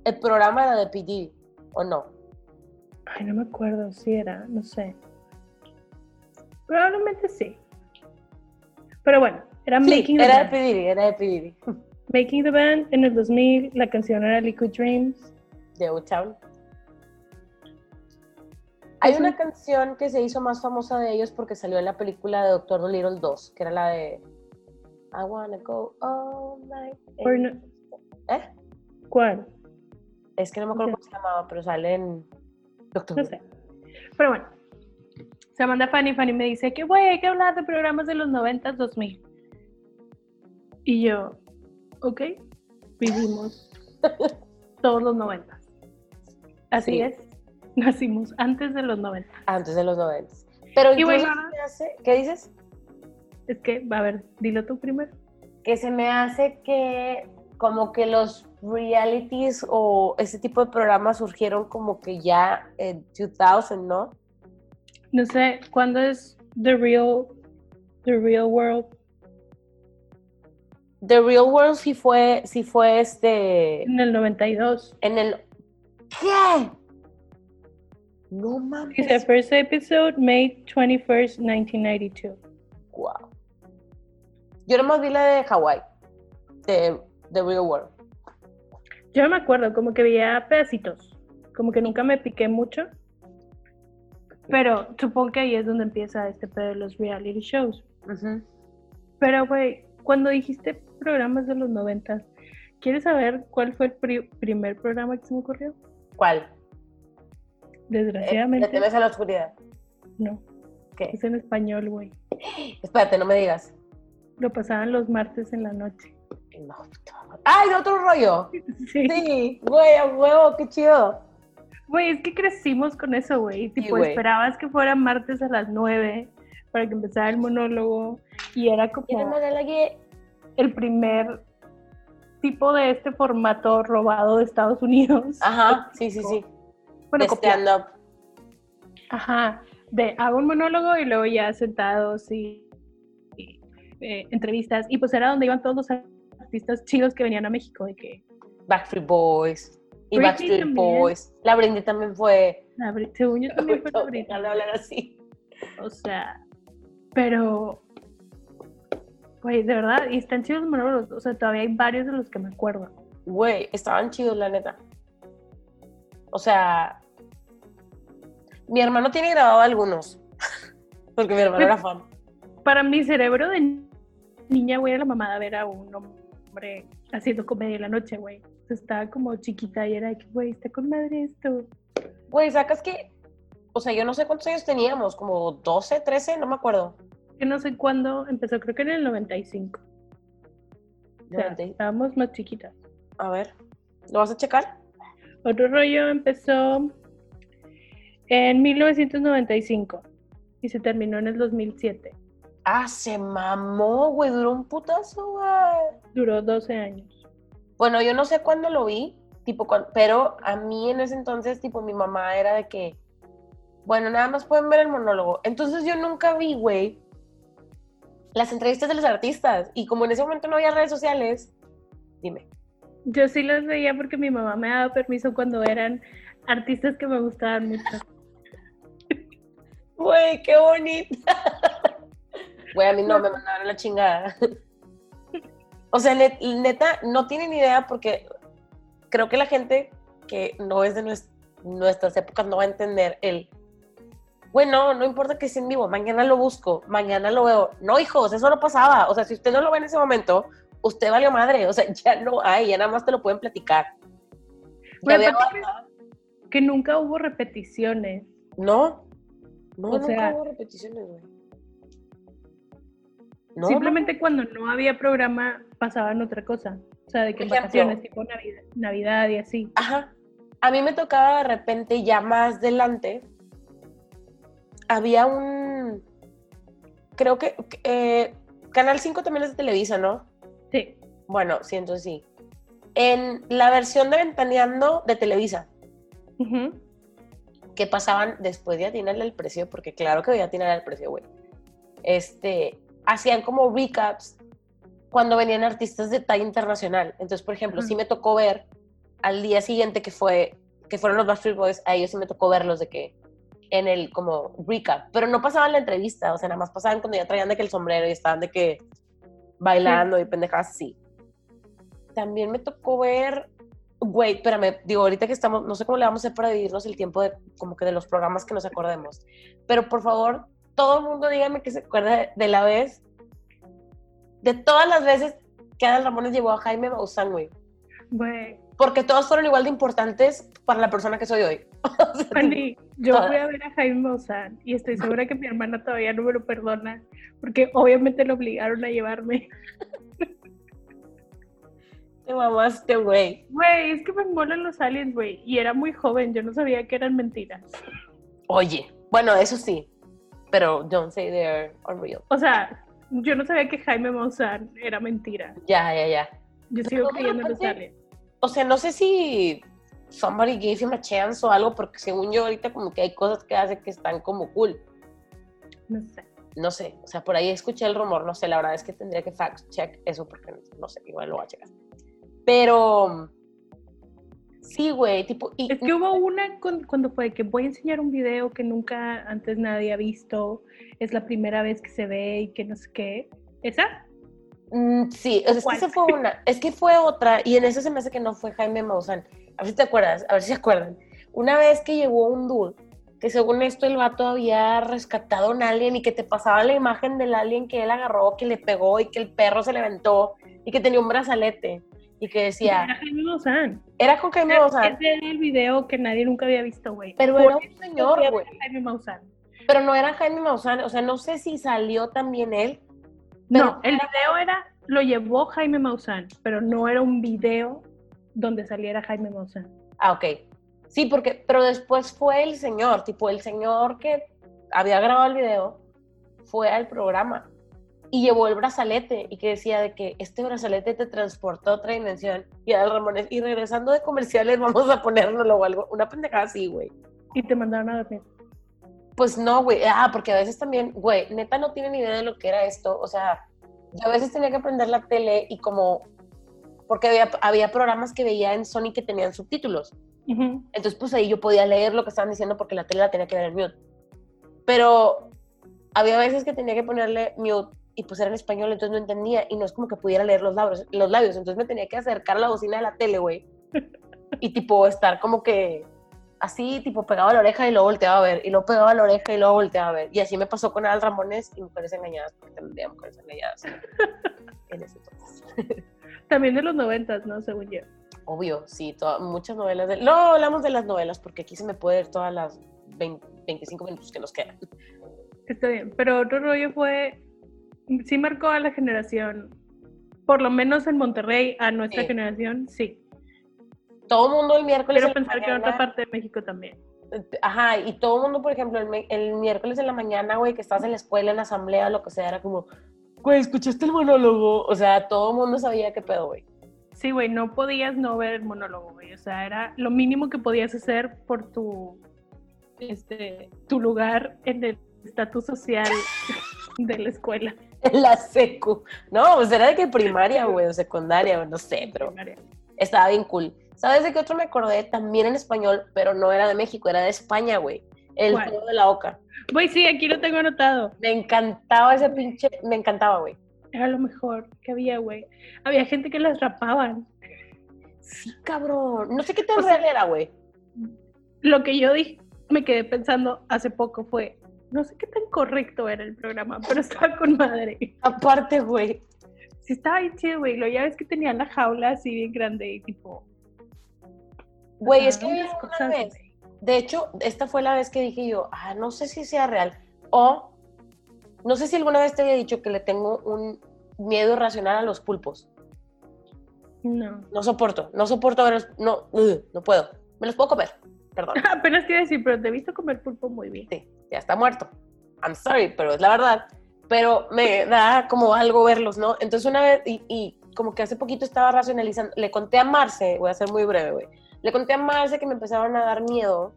El programa era de P. Diddy, ¿o no? Ay, no me acuerdo si era, no sé. Probablemente sí. Pero bueno, era Sí, Making, the era de. P. Diddy, era de P. Diddy. Making the Band en el 2000. La canción era Liquid Dreams. De O Town. Hay una un- canción que se hizo más famosa de ellos porque salió en la película de Doctor Dolittle 2, que era la de I wanna go all night. No- ¿Eh? ¿Cuál? Es que no me acuerdo cómo se llamaba, pero sale en Doctor No sé. Pero bueno, se manda Fanny. Fanny me dice que, güey, hay que hablar de programas de los 90s, 2000. Y yo, ok, vivimos [LAUGHS] todos los 90s. Así Sí. es, nacimos antes de los 90. Antes de los 90. Pero Y incluso bueno, se me hace- ¿qué dices? Es que, a ver, dilo tú primero. Que se me hace que como que los realities o ese tipo de programas surgieron como que ya en 2000, ¿no? No sé, ¿cuándo es The Real, The Real World? The Real World sí fue, sí fue este, En el 92. en el... ¿Qué? No mames. Dice, first episode, May 21st, 1992. Wow. Yo nomás vi la de Hawái, de The Real World. Yo no me acuerdo, como que veía pedacitos. Como que nunca me piqué mucho. Pero supongo que ahí es donde empieza este pedo de los reality shows. Pero, güey, cuando dijiste programas de los noventas, ¿quieres saber cuál fue el pri- primer programa que se me ocurrió? ¿Cuál? Desgraciadamente, ¿Le temes a la oscuridad? no. ¿Qué? Es en español, güey. Espérate, no me digas. Lo pasaban los martes en la noche. No. ¡Ay, de otro rollo! [LAUGHS] Sí. Sí, güey, a huevo, qué chido. Güey, es que crecimos con eso, güey. Tipo, esperabas que fuera martes a las 9 para que empezara el monólogo. Y era como el primer tipo de este formato robado de Estados Unidos. Ajá, [LAUGHS] sí, sí, sí. Bueno, de stand-up. Ajá, de hago un monólogo y luego ya sentados y, y, eh, entrevistas. Y pues era donde iban todos los artistas chidos que venían a México, de que Backstreet Boys. Y Backstreet también. Boys. La Brindy también fue. la según yo también fue la de hablar así. O sea, pero, güey, de verdad, y están chidos los monólogos. O sea, todavía hay varios de los que me acuerdo. Güey, estaban chidos, la neta. O sea, mi hermano tiene grabado algunos. [LAUGHS] Porque mi hermano era fan. Para mi cerebro de niña, güey, era la mamada ver a un hombre haciendo comedia en la noche, güey. Estaba como chiquita y era que, güey, está con madre esto. Güey, sacas que. O sea, yo no sé cuántos años teníamos, como 12, 13, no me acuerdo. Yo no sé cuándo empezó, creo que en el 95. O sea, 90. estábamos más chiquitas. A ver, ¿lo vas a checar? Otro rollo empezó en 1995 y se terminó en el 2007. Ah, se mamó, güey, duró un putazo, güey. Duró 12 años. Bueno, yo no sé cuándo lo vi, tipo, pero a mí en ese entonces, tipo, mi mamá era de que, bueno, nada más pueden ver el monólogo. Entonces yo nunca vi, güey, las entrevistas de los artistas. Y como en ese momento no había redes sociales, dime. Yo sí las veía porque mi mamá me daba permiso cuando eran artistas que me gustaban mucho. [LAUGHS] Güey, qué bonita. [LAUGHS] Güey, a mí no me mandaron la chingada. [LAUGHS] O sea, net- neta, no tienen idea porque creo que la gente que no es de nues- nuestras épocas no va a entender el. Bueno, no importa que sea en vivo, mañana lo busco, mañana lo veo. No, hijos, eso no pasaba. O sea, si usted no lo ve en ese momento, usted valió madre. O sea, [LAUGHS] ya no hay, ya nada más te lo pueden platicar. Que nunca hubo repeticiones. No, no, O nunca sea, hubo repeticiones, güey. No, no, Simplemente cuando no había programa pasaban otra cosa. O sea, de que ejemplo. vacaciones, tipo Navidad, Navidad y así. Ajá. A mí me tocaba de repente ya más adelante. Había un. Creo que. eh, Canal 5 también es de Televisa, ¿no? Sí. Bueno, sí, entonces sí. En la versión de Ventaneando de Televisa, Ujú. que pasaban después de atinarle el precio, porque claro que voy a atinar el precio, güey. Este. Hacían como recaps cuando venían artistas de talla internacional. Entonces, por ejemplo, Ujú. sí me tocó ver al día siguiente que fue que fueron los Backstreet Boys, a ellos sí me tocó verlos de que en el como recap, pero no pasaban la entrevista, o sea, nada más pasaban cuando ya traían de que el sombrero y estaban de que bailando y pendejadas así. También me tocó ver, güey, espérame, digo, ahorita que estamos, no sé cómo le vamos a hacer para dividirnos el tiempo de como que de los programas que nos acordemos, pero por favor, todo el mundo dígame que se acuerda de la vez, de todas las veces que Adal Ramones llevó a Jaime Maussan, güey. Güey, Porque todas fueron igual de importantes para la persona que soy hoy. [LAUGHS] O sea, Fanny, yo todas. fui a ver a Jaime Maussan y estoy segura que mi hermana todavía no me lo perdona porque obviamente lo obligaron a llevarme. [LAUGHS] Te mamaste, güey. Güey, es que me molan los aliens, güey. Y era muy joven, yo no sabía que eran mentiras. Oye, bueno, eso sí, pero don't say they're unreal. O sea, yo no sabía que Jaime Maussan era mentira. Ya, ya, ya. Yo sigo creyendo en los aliens. O sea, no sé si somebody gave him a chance o algo, porque según yo ahorita como que hay cosas que hace que están como cool. No sé. No sé, o sea, por ahí escuché el rumor, no sé, la verdad es que tendría que fact check eso porque no sé, igual lo voy a checar. Pero Sí, güey, tipo. Y, Es que hubo una con- cuando fue que voy a enseñar un video que nunca antes nadie ha visto, es la primera vez que se ve y que no sé qué. ¿Esa? Mm, sí, o sea, es que fue una, es que fue otra, y en eso se me hace que no fue Jaime Maussan. A ver si te acuerdas, a ver si se acuerdan. Una vez que llegó un dude, que según esto el vato había rescatado a un alien y que te pasaba la imagen del alien que él agarró, que le pegó y que el perro se levantó y que tenía un brazalete y que Era decía, Jaime Maussan. era con Jaime Maussan, Ese era el video que nadie nunca había visto, güey. pero Por era un señor, güey. Jaime Maussan. Pero no era Jaime Maussan, o sea, no sé si salió también él. No, el video era, lo llevó Jaime Maussan, pero no era un video donde saliera Jaime Maussan. Ah, ok. Sí, porque, pero después fue el señor, tipo el señor que había grabado el video, fue al programa y llevó el brazalete y que decía de que este brazalete te transportó a otra dimensión y al Ramones, y regresando de comerciales [LAUGHS] vamos a ponérnoslo o algo, una pendejada así, güey. Y te mandaron a dormir. Pues no, güey, ah, porque a veces también, güey, neta no tienen idea de lo que era esto, o sea, yo a veces tenía que prender la tele y como, porque había, había programas que veía en Sony que tenían subtítulos. Entonces, pues ahí yo podía leer lo que estaban diciendo porque la tele la tenía que ver en mute. Pero había veces que tenía que ponerle mute y pues era en español, entonces no entendía y no es como que pudiera leer los labios, los labios. Entonces me tenía que acercar a la bocina de la tele, güey. [LAUGHS] Y tipo estar como que así, tipo pegado a la oreja y luego volteaba a ver. Y luego pegaba la oreja y luego volteaba a ver. Y así me pasó con Al Ramones y Mujeres Engañadas, porque también veía Mujeres Engañadas [LAUGHS] en ese entonces. [LAUGHS] También de los noventas, ¿no? Según yo. Obvio, sí, toda- muchas novelas. De, no hablamos de las novelas porque aquí se me puede ir todas las 20 25 minutos que nos quedan. Está bien, pero otro rollo fue, sí marcó a la generación, por lo menos en Monterrey, a nuestra Sí. generación, sí. Todo el mundo el miércoles. Quiero pensar que en otra parte de México también. Ajá, y todo el mundo, por ejemplo, el, el miércoles en la mañana, güey, que estás en la escuela, en la asamblea, lo que sea, era como, güey, ¿escuchaste el monólogo? O sea, todo el mundo sabía qué pedo, güey. Sí, güey, no podías no ver el monólogo, güey. O sea, era lo mínimo que podías hacer por tu, este, tu lugar en el estatus social [LAUGHS] de la escuela. En la secu. No, pues era de que primaria, güey, o secundaria, o no sé, pero primaria. estaba bien cool. ¿Sabes de qué otro me acordé? También en español, pero no era de México, era de España, güey. El ¿Cuál? juego de la oca. Güey, sí, aquí lo tengo anotado. Me encantaba ese pinche, me encantaba, güey. Era lo mejor que había, güey. Había gente que las rapaban. Sí, cabrón. No sé qué tan O sea- real era, güey. Lo que yo dije, me quedé pensando hace poco fue, no sé qué tan correcto era el programa, pero [LAUGHS] estaba con madre. Aparte, güey. Sí, estaba bien chido, güey. Lo ya ves que tenía la jaula así bien grande y tipo. Güey, es que una cosas, vez, de hecho, esta fue la vez que dije yo, ah, no sé si sea real. O, no sé si alguna vez te había dicho que le tengo un miedo irracional a los pulpos. No. No soporto, no soporto verlos, no, ugh, no puedo. Me los puedo comer, perdón. [LAUGHS] Apenas a decir, pero te he visto comer pulpo muy bien. Sí, ya está muerto. I'm sorry, pero es la verdad. Pero me da como algo verlos, ¿no? Entonces una vez, y, y como que hace poquito estaba racionalizando, le conté a Marce, voy a ser muy breve, güey. Le conté a Marce que me empezaron a dar miedo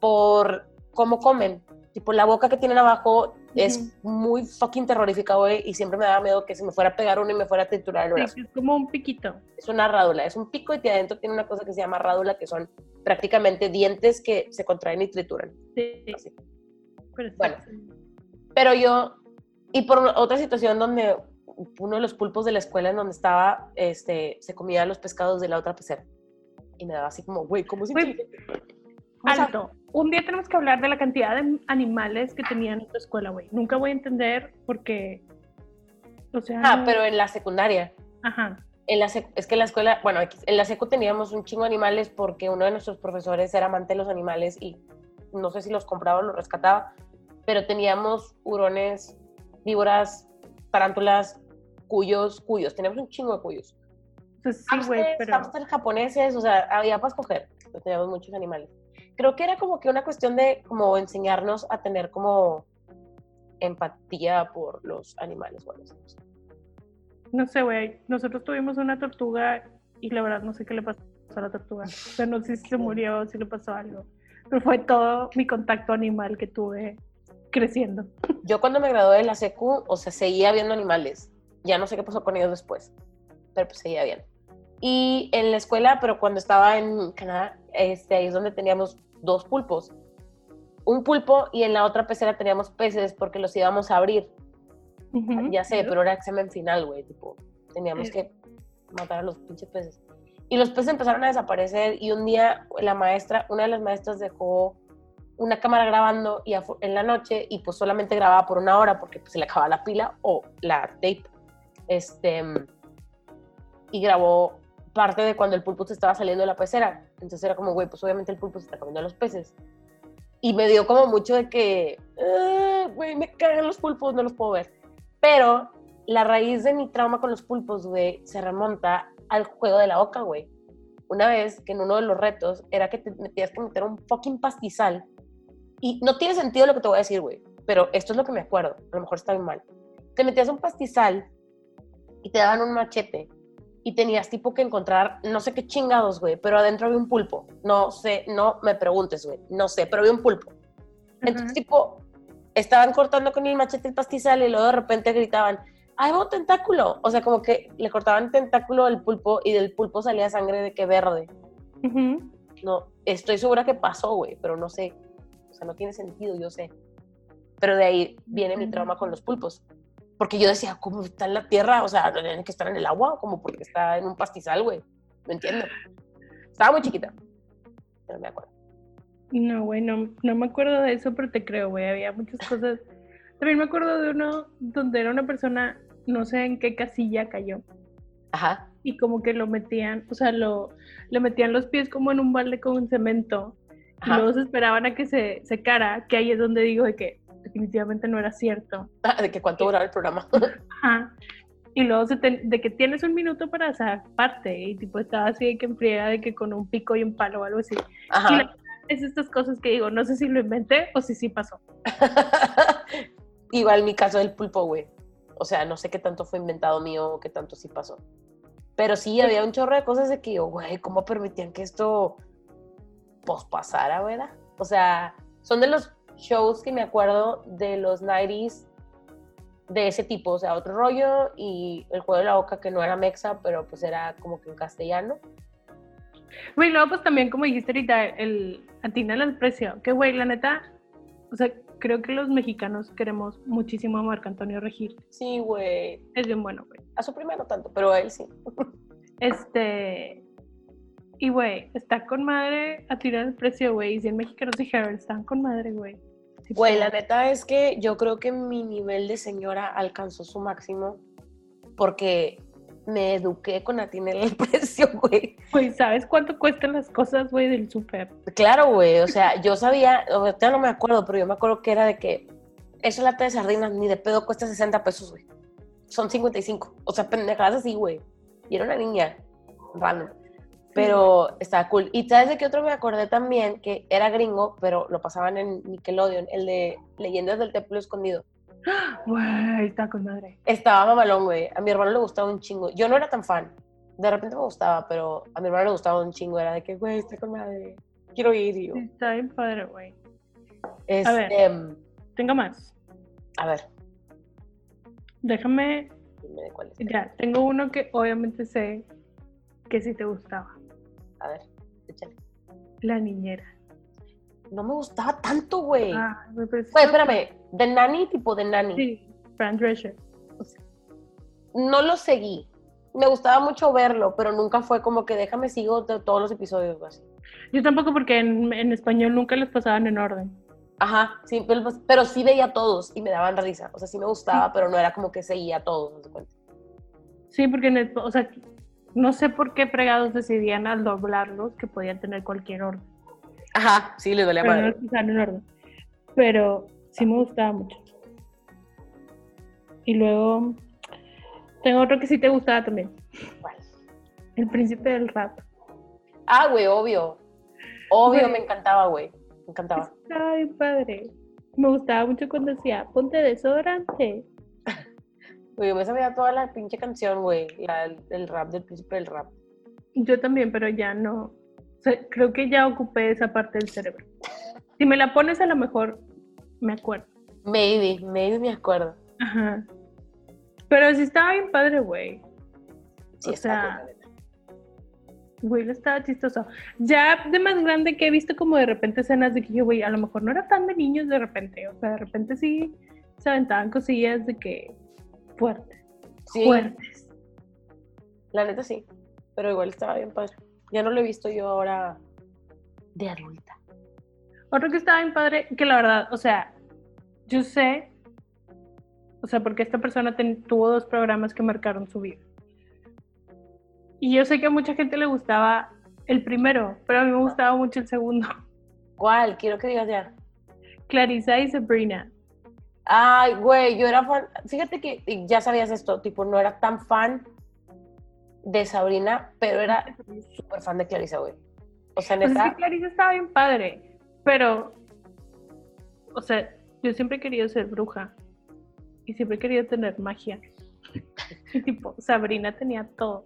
por cómo comen. Tipo, la boca que tienen abajo es muy fucking terrorífica, güey, y siempre me daba miedo que se me fuera a pegar uno y me fuera a triturar el brazo. Sí, es como un piquito. Es una rádula, es un pico y adentro tiene una cosa que se llama rádula, que son prácticamente dientes que se contraen y trituran. Sí. Así. Bueno. Pero yo, y por otra situación donde uno de los pulpos de la escuela en donde estaba, este, se comía los pescados de la otra pecera. Y me daba así como, güey, ¿cómo es Güey, inteligente? O sea, Alto. Un día tenemos que hablar de la cantidad de animales que tenía en tu escuela, güey. Nunca voy a entender porque. O sea. Ah, pero en la secundaria. Ajá. En la sec- es que en la escuela, bueno, en la secu teníamos un chingo de animales porque uno de nuestros profesores era amante de los animales y no sé si los compraba o los rescataba, pero teníamos hurones, víboras, tarántulas, cuyos, cuyos, teníamos un chingo de cuyos. Pues sí, güey, pero. hamsters japoneses, o sea, había para escoger, teníamos muchos animales. Creo que era como que una cuestión de como enseñarnos a tener como empatía por los animales. Bueno, No sé, güey. Nosotros tuvimos una tortuga y la verdad no sé qué le pasó a la tortuga. O sea, no sé si se murió, si le pasó algo. Pero fue todo mi contacto animal que tuve creciendo. Yo cuando me gradué de la secu, o sea, seguía viendo animales. Ya no sé qué pasó con ellos después, pero pues seguía bien. Y en la escuela, pero cuando estaba en Canadá, este, ahí es donde teníamos dos pulpos. Un pulpo y en la otra pecera teníamos peces porque los íbamos a abrir. Ujú. Ya sé, pero era examen final, güey. Tipo, teníamos Sí. que matar a los pinches peces. Y los peces empezaron a desaparecer y un día la maestra, una de las maestras dejó una cámara grabando y en la noche y pues solamente grababa por una hora porque pues, se le acababa la pila o la tape. Este, y grabó parte de cuando el pulpo se estaba saliendo de la pecera. Entonces era como, güey, pues obviamente el pulpo se está comiendo a los peces. Y me dio como mucho de que, "Ah, güey, me cagan los pulpos, no los puedo ver. Pero la raíz de mi trauma con los pulpos, güey, se remonta al juego de la oca, güey. Una vez que en uno de los retos era que te metías que meter un fucking pastizal. Y no tiene sentido lo que te voy a decir, güey. Pero esto es lo que me acuerdo. A lo mejor está bien mal. Te metías un pastizal y te daban un machete. Y tenías tipo que encontrar, no sé qué chingados, güey, pero adentro había un pulpo. No sé, no me preguntes, güey. No sé, pero había un pulpo. Entonces, Ajá. tipo, estaban cortando con el machete el pastizal y luego de repente gritaban, ¡ay, va un tentáculo! O sea, como que le cortaban tentáculo al pulpo y del pulpo salía sangre de que verde. Ujú. No, estoy segura que pasó, güey, pero no sé. O sea, no tiene sentido, yo sé. Pero de ahí viene mi trauma con los pulpos. Porque yo decía, ¿cómo está en la tierra? O sea, no tiene que estar en el agua, como porque está en un pastizal, güey. No entiendo. Estaba muy chiquita. Pero me acuerdo. No, güey, no, no me acuerdo de eso, pero te creo, güey. Había muchas cosas. También me acuerdo de uno donde era una persona, no sé en qué casilla cayó. Ajá. Y como que lo metían, o sea, lo, le metían los pies como en un balde con cemento. Y Ajá. luego se esperaban a que se secara, que ahí es donde digo de que definitivamente no era cierto. Ah, De que cuánto duraba el programa. [LAUGHS] Ajá. Y luego se ten- de que tienes un minuto para parte y tipo estaba así de que enfriega de que con un pico y un palo o algo así. Y Ajá. la- es estas cosas que digo, no sé si lo inventé o si sí pasó. [LAUGHS] Igual mi caso del pulpo, güey. O sea, no sé qué tanto fue inventado mío o qué tanto sí pasó. Pero sí, había un chorro de cosas de que yo, güey, ¿cómo permitían que esto pues pasara, verdad? O sea, son de los shows que me acuerdo de los 90s de ese tipo, o sea, otro rollo y el juego de la boca que no era mexa, pero pues era como que en castellano. Güey, luego pues también como dijiste ahorita, el atina al precio, que güey, la neta, o sea, creo que los mexicanos queremos muchísimo a Marco Antonio Regil. Sí, güey. Es bien bueno, güey. A su prima no tanto, pero a él sí. Este. Y, güey, está con madre a tirar el precio, güey. Y 100 mexicanos dijeron, están con madre, güey. Güey, la neta es que yo creo que mi nivel de señora alcanzó su máximo porque me eduqué con atinar el [LAUGHS] precio, güey. Güey, ¿sabes cuánto cuestan las cosas, güey, del súper? Claro, güey, o sea, yo sabía, ahorita no me acuerdo, pero yo me acuerdo que era de que esa lata de sardinas ni de pedo cuesta 60 pesos, güey. Son 55. O sea, pendejadas así, güey. Y era una niña, random. Pero estaba cool. Y sabes de qué otro me acordé también, que era gringo, pero lo pasaban en Nickelodeon, el de Leyendas del Templo Escondido. [GASPS] Güey, está con madre. Estaba mamalón, güey. A mi hermano le gustaba un chingo. Yo no era tan fan. De repente me gustaba, pero a mi hermano le gustaba un chingo. Era de que, güey, está con madre. Quiero ir. Yo, Está bien padre, güey. este, ver. Tengo más. a ver, Déjame, dime de cuál es. ya, tengo uno que obviamente sé que sí te gustaba. A ver, échale. La niñera. No me gustaba tanto, güey. Ah, güey, espérame. De Nani, tipo de Nani. Sí, Fran Drescher. No lo seguí. Me gustaba mucho verlo, pero nunca fue como que déjame sigo todos los episodios así. Yo tampoco porque en, en español nunca los pasaban en orden. Ajá, sí, pero, pero sí veía a todos y me daban risa. O sea, sí me gustaba, pero no era como que seguía a todos, no cuenta. Sí, porque, en el- o sea, no sé por qué fregados decidían al doblarlos que podían tener cualquier orden. Ajá, sí, le dolía Pero no madre. en orden. Pero sí me gustaba mucho. Y luego tengo otro que sí te gustaba también. ¿Cuál? El príncipe del rap. Ah, güey, obvio. Obvio, Güey. me encantaba, güey. Me encantaba. Ay, padre. Me gustaba mucho cuando decía, ponte desodorante. Güey, yo me sabía toda la pinche canción, güey. la- El, rap del príncipe del rap. Yo también, pero ya no. O sea, creo que ya ocupé esa parte del cerebro. Si me la pones, a lo mejor me acuerdo. Maybe, maybe me acuerdo. Ajá. Pero sí estaba bien padre, güey. Sí, O sea, neta. Will estaba chistoso. Ya de más grande que he visto como de repente escenas de que yo, güey, a lo mejor no era tan de niños de repente. O sea, de repente sí se aventaban cosillas de que fuertes. Sí, Fuertes. la neta sí. Pero igual estaba bien padre. Ya no lo he visto yo ahora de adulta. Otro que estaba bien padre, que la verdad, o sea, yo sé, o sea, porque esta persona ten- tuvo dos programas que marcaron su vida. Y yo sé que a mucha gente le gustaba el primero, pero a mí me gustaba mucho el segundo. ¿Cuál? Quiero que digas ya. Clarissa y Sabrina. Ay, güey, yo era fan. Fíjate que y ya sabías esto, tipo, no era tan fan de Sabrina, pero era súper fan de Clarissa, güey. O sea, Pues es neta, que Clarissa estaba bien padre, pero, o sea, yo siempre he querido ser bruja y siempre he querido tener magia. Y tipo, Sabrina tenía todo.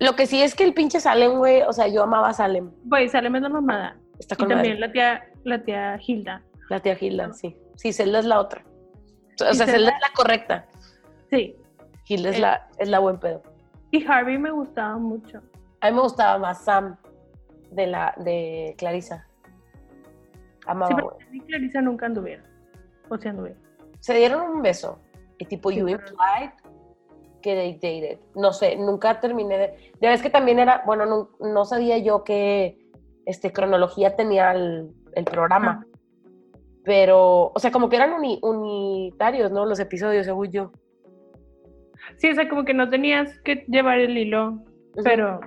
lo que sí es que el pinche Salem, güey, o sea, yo amaba a Salem. Güey, Salem es la mamada. Está Y con también madre. la tía, la tía Hilda. La tía Hilda, sí. Sí, Zelda es la otra. O sea, Zelda Zelda- es la correcta. Sí. Hilda es Eh. la, es la buen pedo. Y Harvey me gustaba mucho. A mí me gustaba más Sam de la de Clarissa. Amaba, Sí, pero y Clarissa nunca anduvieron. O sea, anduvieron. Se dieron un beso. Y tipo, Sí, you implied que they dated. No sé, nunca terminé de. Ya ves que también era, bueno, no, no sabía yo que este, cronología tenía el, el programa. Pero, o sea, como que eran uni- unitarios, ¿no? Los episodios, según yo. Sí, o sea, como que no tenías que llevar el hilo, pero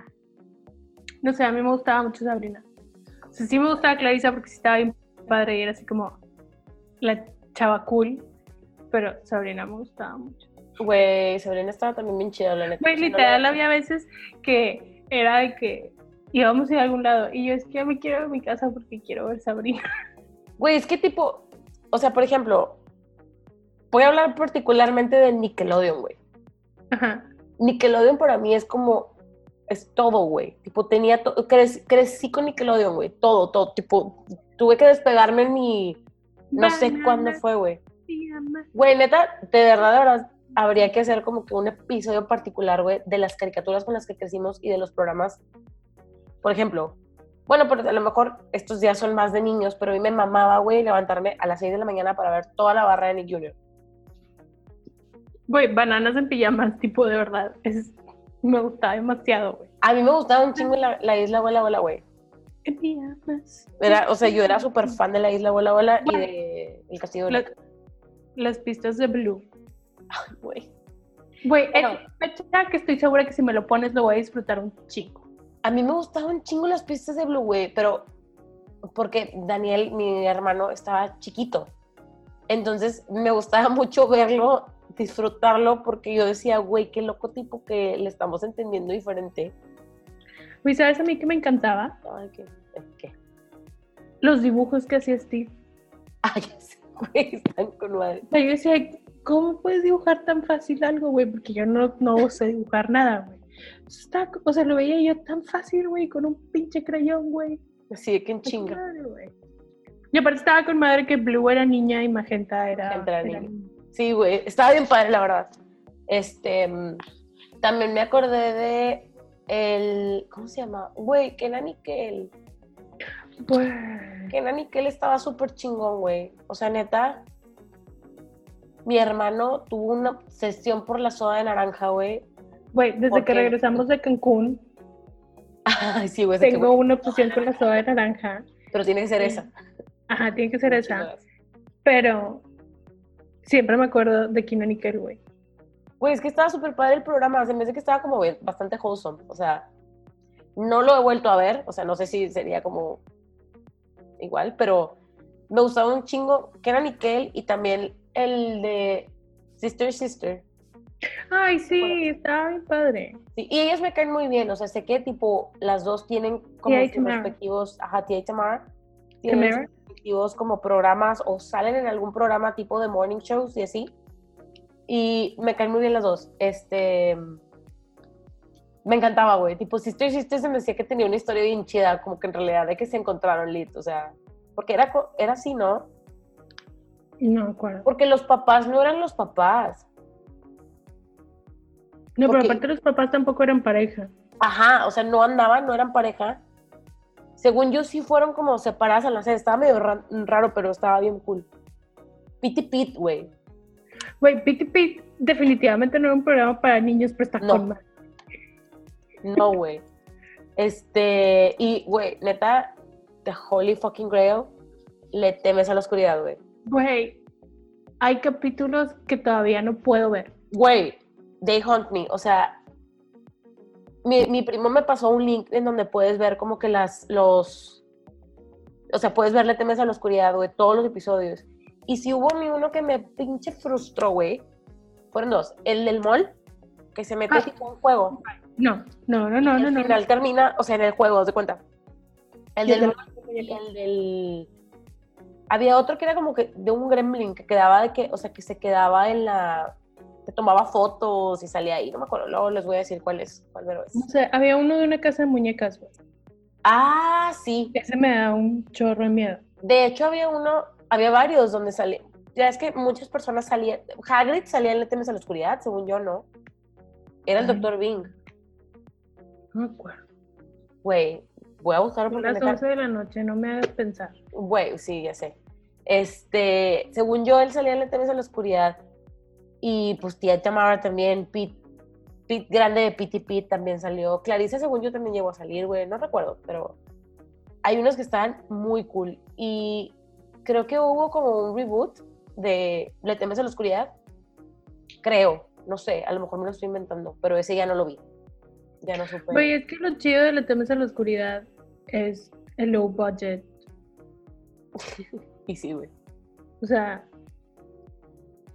no sé, a mí me gustaba mucho Sabrina. O sea, sí me gustaba Clarissa porque sí estaba bien padre y era así como la chava cool, pero Sabrina me gustaba mucho. Güey, Sabrina estaba también bien chida, la neta. Güey, no literal, la- había veces que era de que íbamos a ir a algún lado y yo es que ya me quiero ir a mi casa porque quiero ver Sabrina. [LAUGHS] Güey, es que tipo, o sea, por ejemplo, voy a hablar particularmente de Nickelodeon, güey. Ajá. Nickelodeon para mí es como, es todo, güey. Tipo, tenía, to- crec- crecí con Nickelodeon, güey. Todo, todo. Tipo, tuve que despegarme en mi, no sé cuándo fue, güey. Güey, neta, de verdad, de verdad, habría que hacer como que un episodio particular, güey, de las caricaturas con las que crecimos y de los programas. Por ejemplo, bueno, pero a lo mejor estos días son más de niños, pero a mí me mamaba, güey, levantarme a las 6 de la mañana para ver toda la barra de Nick Jr. Güey, bananas en pijamas, tipo de verdad. Es, me gustaba demasiado, güey. A mí me gustaba un chingo la, la isla Bola Bola, güey. En pijamas. Era, o sea, yo era súper fan de la isla Bola Bola y de El Castillo de La- Nick. las pistas de Blue. Ay, güey. Güey, Bueno. es fecha que estoy segura que si me lo pones lo voy a disfrutar un chico. A mí me gustaban chingo las pistas de Blue, güey, pero porque Daniel, mi hermano, estaba chiquito. Entonces me gustaba [LAUGHS] mucho verlo, disfrutarlo, porque yo decía, güey, qué loco tipo que le estamos entendiendo diferente. Güey, ¿sabes a mí que me encantaba? Ay, qué, qué. Los dibujos que hacía Steve. Ay, [LAUGHS] güey, están con madre. O sea, yo decía, ¿cómo puedes dibujar tan fácil algo, güey? Porque yo no, no sé dibujar nada, güey. Está, o sea, lo veía yo tan fácil, güey, con un pinche crayón, güey. Así de que en chinga. Y aparte estaba con madre que Blue era niña y Magenta era, Magenta era era niña. Sí, güey, estaba bien padre, la verdad. Este, mm, también me acordé de el, ¿cómo se llama? Güey, Kenan y Kel. Güey. Kenan y Kel estaba súper chingón, güey. O sea, neta, mi hermano tuvo una obsesión por la soda de naranja, güey. Güey, desde ¿Por que regresamos de Cancún, Ay, sí, güey. tengo una obsesión con la soda de naranja. Pero tiene que ser esa. Ajá, tiene que ser esa. Pero siempre me acuerdo de Kino Nickel, güey. Güey, es que estaba súper padre el programa. Se me hace que estaba como bastante wholesome. O sea, no lo he vuelto a ver. O sea, no sé si sería como igual, pero me gustaba un chingo. Que era Nickel y también el de Sister Sister. Ay, sí, estaba bien padre. Sí, y ellas me caen muy bien. O sea, sé que tipo las dos tienen como sus respectivos. Ajá, Tía y Tamara. Tienen Tamara. sus respectivos como programas o salen en algún programa tipo de morning shows y así. Y me caen muy bien las dos. Este. Me encantaba, güey. Tipo, Sister Sister se me decía que tenía una historia bien chida, como que en realidad de que se encontraron lit, o sea. Porque era, era así, ¿no? No acuerdo. Porque los papás no eran los papás. No, pero aparte los papás tampoco eran pareja. Ajá, o sea, no andaban, no eran pareja. Según yo, sí fueron como separadas en la. Estaba medio ra- raro, pero estaba bien cool. Piti Pit, güey. Güey, Piti Pit definitivamente no era un programa para niños, pero está No. No, güey. Este, y, güey, neta, The Holy Fucking Grail, le temes a la oscuridad, güey. Güey, hay capítulos que todavía no puedo ver. Güey, They Hunt Me, o sea, mi, mi primo me pasó un link en donde puedes ver como que las, los, o sea, puedes verle temes a la oscuridad, güey, todos los episodios. Y si hubo mí uno que me pinche frustró, güey, fueron dos. El del mall, que se mete Ah. tipo en un juego. No, no, no, no, no, al no. final termina, o sea, en el juego, de cuenta. El del mall y el del... Había otro que era como que de un gremlin que quedaba de que, o sea, que se quedaba en la... que tomaba fotos y salía ahí, no me acuerdo, luego les voy a decir cuál es, cuál pero es. No sé, había uno de una casa de muñecas, güey. Ah, sí. Ese me da un chorro de miedo. De hecho, había uno, había varios donde salía. Ya es que muchas personas salían. Hagrid salía en Le temes a la oscuridad, según yo, ¿no? Era el. Dr. Bing. No me acuerdo. Güey, voy a buscarlo Son porque las neta- 11 de la noche, no me hagas pensar. Güey, sí, ya sé. Este, según yo, él salía en Le temes a la oscuridad. Y pues tía Tamara también, Pete, Pete grande de Pete y Pete también salió. Clarissa, según yo, también llegó a salir, güey, no recuerdo, pero hay unos que estaban muy cool. Y creo que hubo como un reboot de Le temes a la oscuridad. Creo, no sé, a lo mejor me lo estoy inventando, pero ese ya no lo vi. Ya no supe. Güey, es que lo chido de Le temes a la oscuridad es el low budget. [LAUGHS] Y sí, güey. O sea,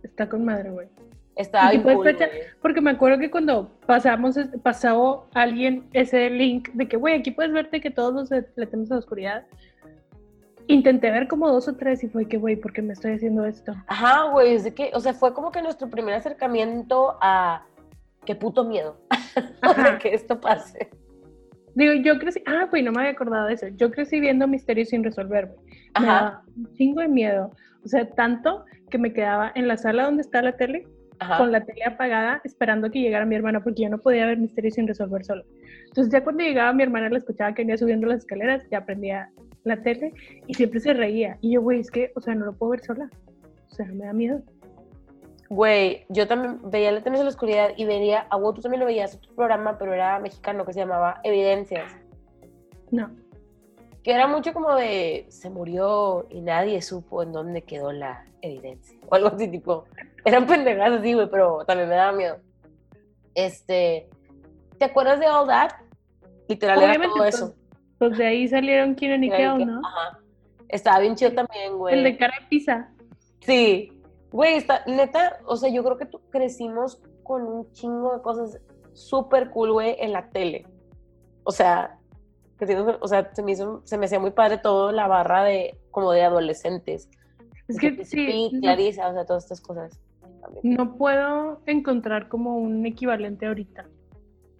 está con madre, güey. Estaba bien cool. Porque me acuerdo que cuando pasamos, pasó alguien ese link de que, güey, aquí puedes verte que todos los Le temes a la oscuridad. Intenté ver como dos o tres y fue que, güey, ¿por qué me estoy haciendo esto? Ajá, güey, es de que, o sea, fue como que nuestro primer acercamiento a qué puto miedo [LAUGHS] de que esto pase. Digo, yo crecí, ah, güey, no me había acordado de eso. Yo crecí viendo misterios sin resolver, güey. Me Ajá, daba un chingo de miedo. O sea, tanto que me quedaba en la sala donde está la tele, ajá. con la tele apagada, esperando que llegara mi hermana, porque yo no podía ver misterios sin resolver solo. Entonces, ya cuando llegaba mi hermana, la escuchaba que venía subiendo las escaleras, ya prendía la tele y siempre se reía. Y yo, güey, es que, o sea, no lo puedo ver sola. O sea, me da miedo. Güey, yo también veía La Tenis de la Oscuridad y veía, a vos tú también lo veías, otro programa, pero era mexicano que se llamaba Evidencias, No. Que era mucho como de se murió y nadie supo en dónde quedó la evidencia, o algo así, tipo, eran pendejadas así, güey, pero también me daba miedo. Este, ¿te acuerdas de All That? Literal, era todo pues, eso. Pues de ahí salieron Kieran y Kel, ¿no? Ajá. Estaba bien chido también, güey. El de cara de pizza. Sí. Güey, está, neta, o sea, yo creo que tú- crecimos con un chingo de cosas súper cool, güey, en la tele. O sea, crecimos- o sea, se me, hizo, se me hacía muy padre todo la barra de, como de adolescentes. Es que Pizzi sí, no- Clarissa, o sea, todas estas cosas. también. No puedo encontrar como un equivalente ahorita.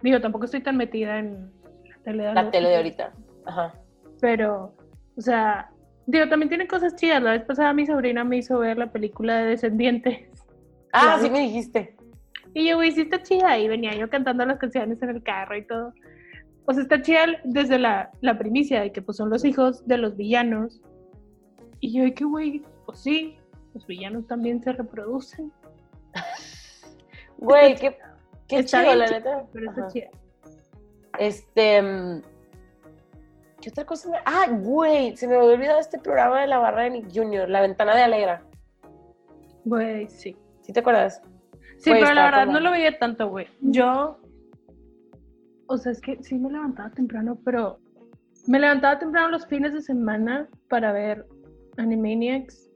Digo, tampoco estoy tan metida en la tele de, La ahora, tele de ahorita. Ajá. Pero, o sea, digo, también tiene cosas chidas. La vez pasada mi sobrina me hizo ver la película de Descendientes. [LAUGHS] Ah, sí me dijiste. Y yo, güey, sí está chida. Y venía yo cantando las canciones en el carro y todo. O sea, está chida desde la, la primicia de que pues son los hijos de los villanos. Y yo, que güey, pues sí, los villanos también se reproducen. Güey, qué, qué Está chido, la chido, neta. Pero está chida. Este. mm, ¿Qué otra cosa? me- Ah, güey, se me había olvidado este programa de la barra de Nick Jr., La Ventana de Alegra. Güey, sí. ¿Sí te acuerdas? Sí, pero la verdad no lo veía tanto, güey. Yo, o sea, es que sí me levantaba temprano, pero me levantaba temprano los fines de semana para ver Animaniacs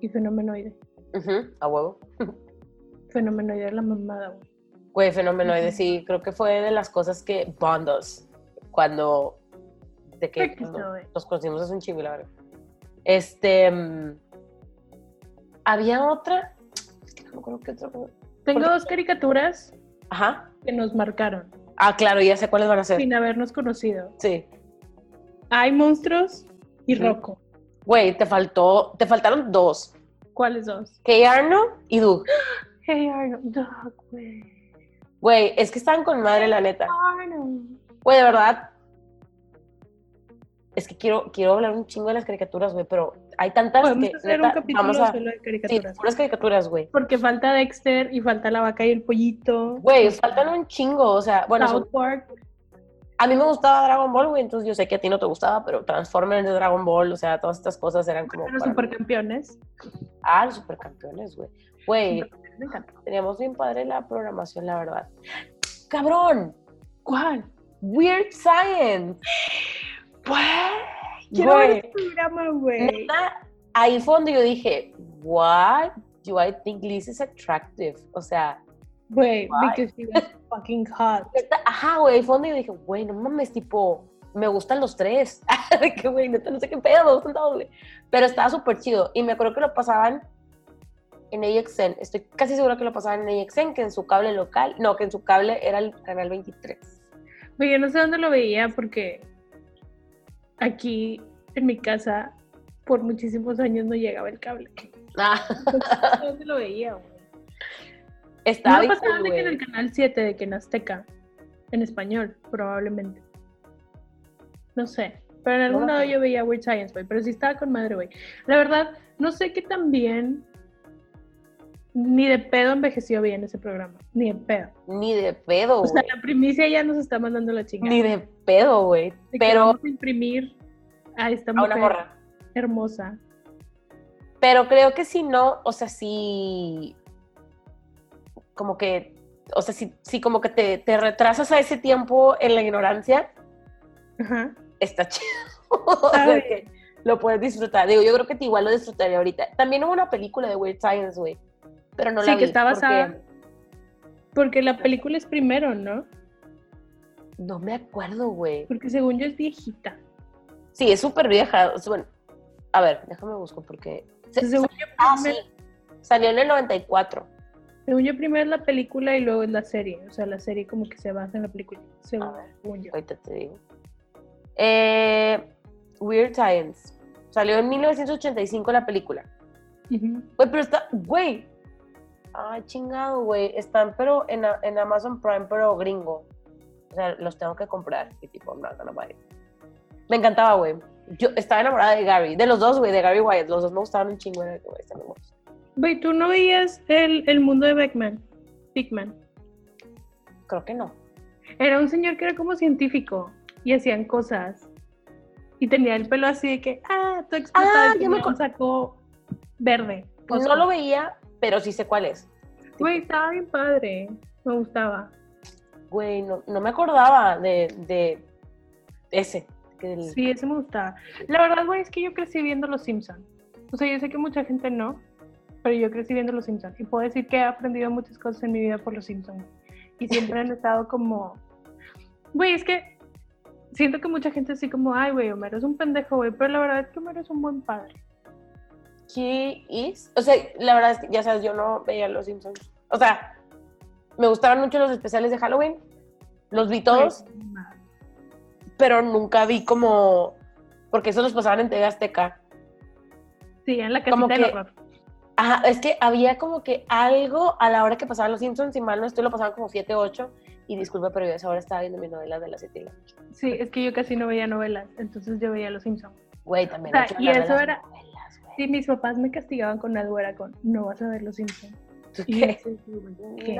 y Fenomenoide. Ujú, a huevo. [LAUGHS] Fenomenoide era la mamada, güey. Güey, Fenomenoide, sí, creo que fue de las cosas que bondos cuando, de que cuando nos conocimos hace un chingo, la verdad. Este, mm, había otra, es que no me acuerdo qué otra. Tengo dos caricaturas Ajá. que nos marcaron Ah, claro, ya sé cuáles van a ser. sin habernos conocido. Sí. Hay monstruos y Ujú. Rocco. Güey, te faltó, te faltaron dos. ¿Cuáles dos? Kay Arno y Doug. [GASPS] Hey Arnold, Dog, güey. Güey, es que estaban con madre, la neta. Güey, de verdad. Es que quiero, quiero hablar un chingo de las caricaturas, güey, pero hay tantas Podemos que. hacer neta, un capítulo vamos a. solo de Sí, caricaturas. puras caricaturas, güey. Porque falta Dexter y falta la vaca y el pollito. Güey, faltan un chingo, o sea, bueno, son- South Park. a mí me gustaba Dragon Ball, güey, entonces yo sé que a ti no te gustaba, pero Transformers de Dragon Ball, o sea, todas estas cosas eran como. Los mí. supercampeones. Ah, los supercampeones, güey. Güey, teníamos bien padre la programación, la verdad. ¡Cabrón! ¿Cuál? Weird Science. Quiero ver Güey. este programa, güey. Ahí fue donde yo dije, why do I think Liz is attractive? O sea, Güey, Why? because she was fucking hot. ajá, güey, ahí fue donde yo dije, güey, no mames, tipo, me gustan los tres. [LAUGHS] Que, güey, neta, no sé qué pedo, me gustan todos, güey. Pero estaba súper chido. Y me acuerdo que lo pasaban en AXN. Estoy casi segura que lo pasaban en AXN, que en su cable local, no, que en su cable era el canal 23. Güey, yo no sé dónde lo veía porque aquí en mi casa por muchísimos años no llegaba el cable. Ah, No sé dónde lo veía, güey. estaba No cool, de que en el canal 7, de que en Azteca, en español, probablemente. No sé. Pero en algún No lado yo veía Weird Science, güey. Pero sí estaba con madre, güey. La verdad, no sé qué tan bien. Ni de pedo envejeció bien ese programa. Ni de pedo. Ni de pedo, O sea, la primicia ya nos está mandando la chingada. Ni de pedo, güey. Pero vamos a imprimir a esta a mujer una morra. hermosa. Pero creo que si no, o sea, si como que, o sea, si, si como que te, te retrasas a ese tiempo en la ignorancia, Ajá. está chido. [LAUGHS] o sea, que lo puedes disfrutar. Digo, yo creo que te igual lo disfrutaría ahorita. También hubo una película de Weird Science, güey, pero no Sí, la que vi. está basada- porque Porque la película es primero, ¿no? No me acuerdo, güey. Porque según yo es viejita. Sí, es súper vieja. bueno, a ver, déjame buscar porque... se- Según yo, ah, primer- sí. Salió en el 94. Según yo, primero es la película y luego es la serie. O sea, la serie como que se basa en la película. Según, ver. según yo. Ahorita te digo. Eh, Weird Science. Salió en 1985 la película. Güey, pero está. Güey. Ay, chingado, güey. Están, pero en, en Amazon Prime, pero gringo. O sea, los tengo que comprar. Y tipo, no, no, no. Me encantaba, güey. Yo estaba enamorada de Gary. De los dos, güey, de Gary Wyatt. Los dos me gustaban un chingo. Güey, ¿tú no veías el, el mundo de Beckman? Bigman. Creo que no. Era un señor que era como científico y hacían cosas. Y tenía el pelo así de que, ah, tú explotas. Ah, ya me saco verde. No lo veía, pero sí sé cuál es. Güey, estaba bien padre. Me gustaba. Güey, no, no me acordaba de, de ese. del- Sí, ese me gustaba. La verdad, güey, es que yo crecí viendo Los Simpsons. O sea, yo sé que mucha gente no, pero yo crecí viendo Los Simpsons. Y puedo decir que he aprendido muchas cosas en mi vida por Los Simpsons. Y siempre han estado como... Güey, es que siento que mucha gente así como, ay, güey, Homero es un pendejo, güey. Pero la verdad es que Homero es un buen padre. ¿Qué es? O sea, la verdad es que, ya sabes, yo no veía Los Simpsons. O sea, me gustaban mucho los especiales de Halloween. Los vi todos, pero nunca vi como... Porque esos los pasaban en TV Azteca. Sí, en la Como casita del que- horror. Ajá, es que había como que algo a la hora que pasaban Los Simpsons, si mal no estoy, lo pasaban como 7, 8. Y disculpa, pero yo esa hora estaba viendo mis novelas de las 7 y la noche. Sí, es que yo casi no veía novelas, entonces yo veía Los Simpsons. Güey, también. O sea, y eso era- novelas, Sí, mis papás me castigaban con algo, era con, no vas a ver Los Simpsons. ¿Tú Y qué? ¿qué?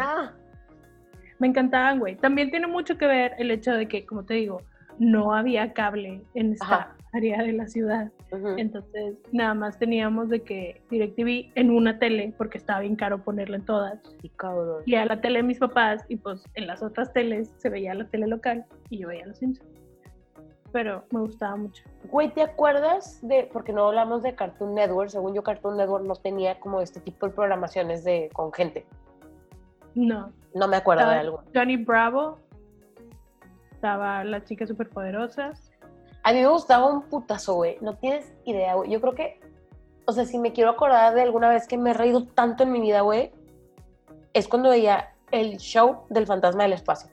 Me encantaban, güey. También tiene mucho que ver el hecho de que, como te digo, no había cable en esta Ajá. área de la ciudad. Entonces, nada más teníamos de que DirecTV en una tele, porque estaba bien caro ponerla en todas. Sí, cabrón. Y a la tele de mis papás, y pues en las otras teles se veía la tele local y yo veía Los Simpsons. Pero me gustaba mucho. Güey, ¿te acuerdas de, porque no hablamos de Cartoon Network, según yo Cartoon Network no tenía como este tipo de programaciones de, con gente. No. No me acuerdo de algo. Johnny Bravo. Estaba las chicas superpoderosas. A mí me gustaba un putazo, güey. No tienes idea, güey. Yo creo que, o sea, si me quiero acordar de alguna vez que me he reído tanto en mi vida, güey, es cuando veía el show del fantasma del espacio.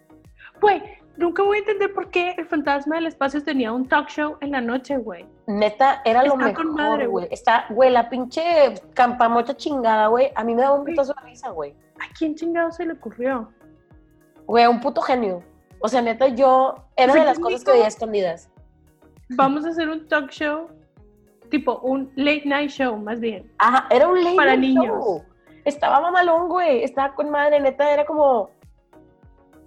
Güey, nunca voy a entender por qué el fantasma del espacio tenía un talk show en la noche, güey. Neta, era lo Está con madre, mejor, güey. Está, güey, la pinche campamocha chingada, güey. A mí me da un putazo de risa, güey. ¿A quién chingado se le ocurrió? Güey, un puto genio. O sea, neta, yo era de las cosas que veía escondidas. Vamos a hacer un talk show, tipo un late night show, más bien. Ajá, era un late Para night niños. show. Estaba mamalón, güey. Estaba con madre, neta, era como.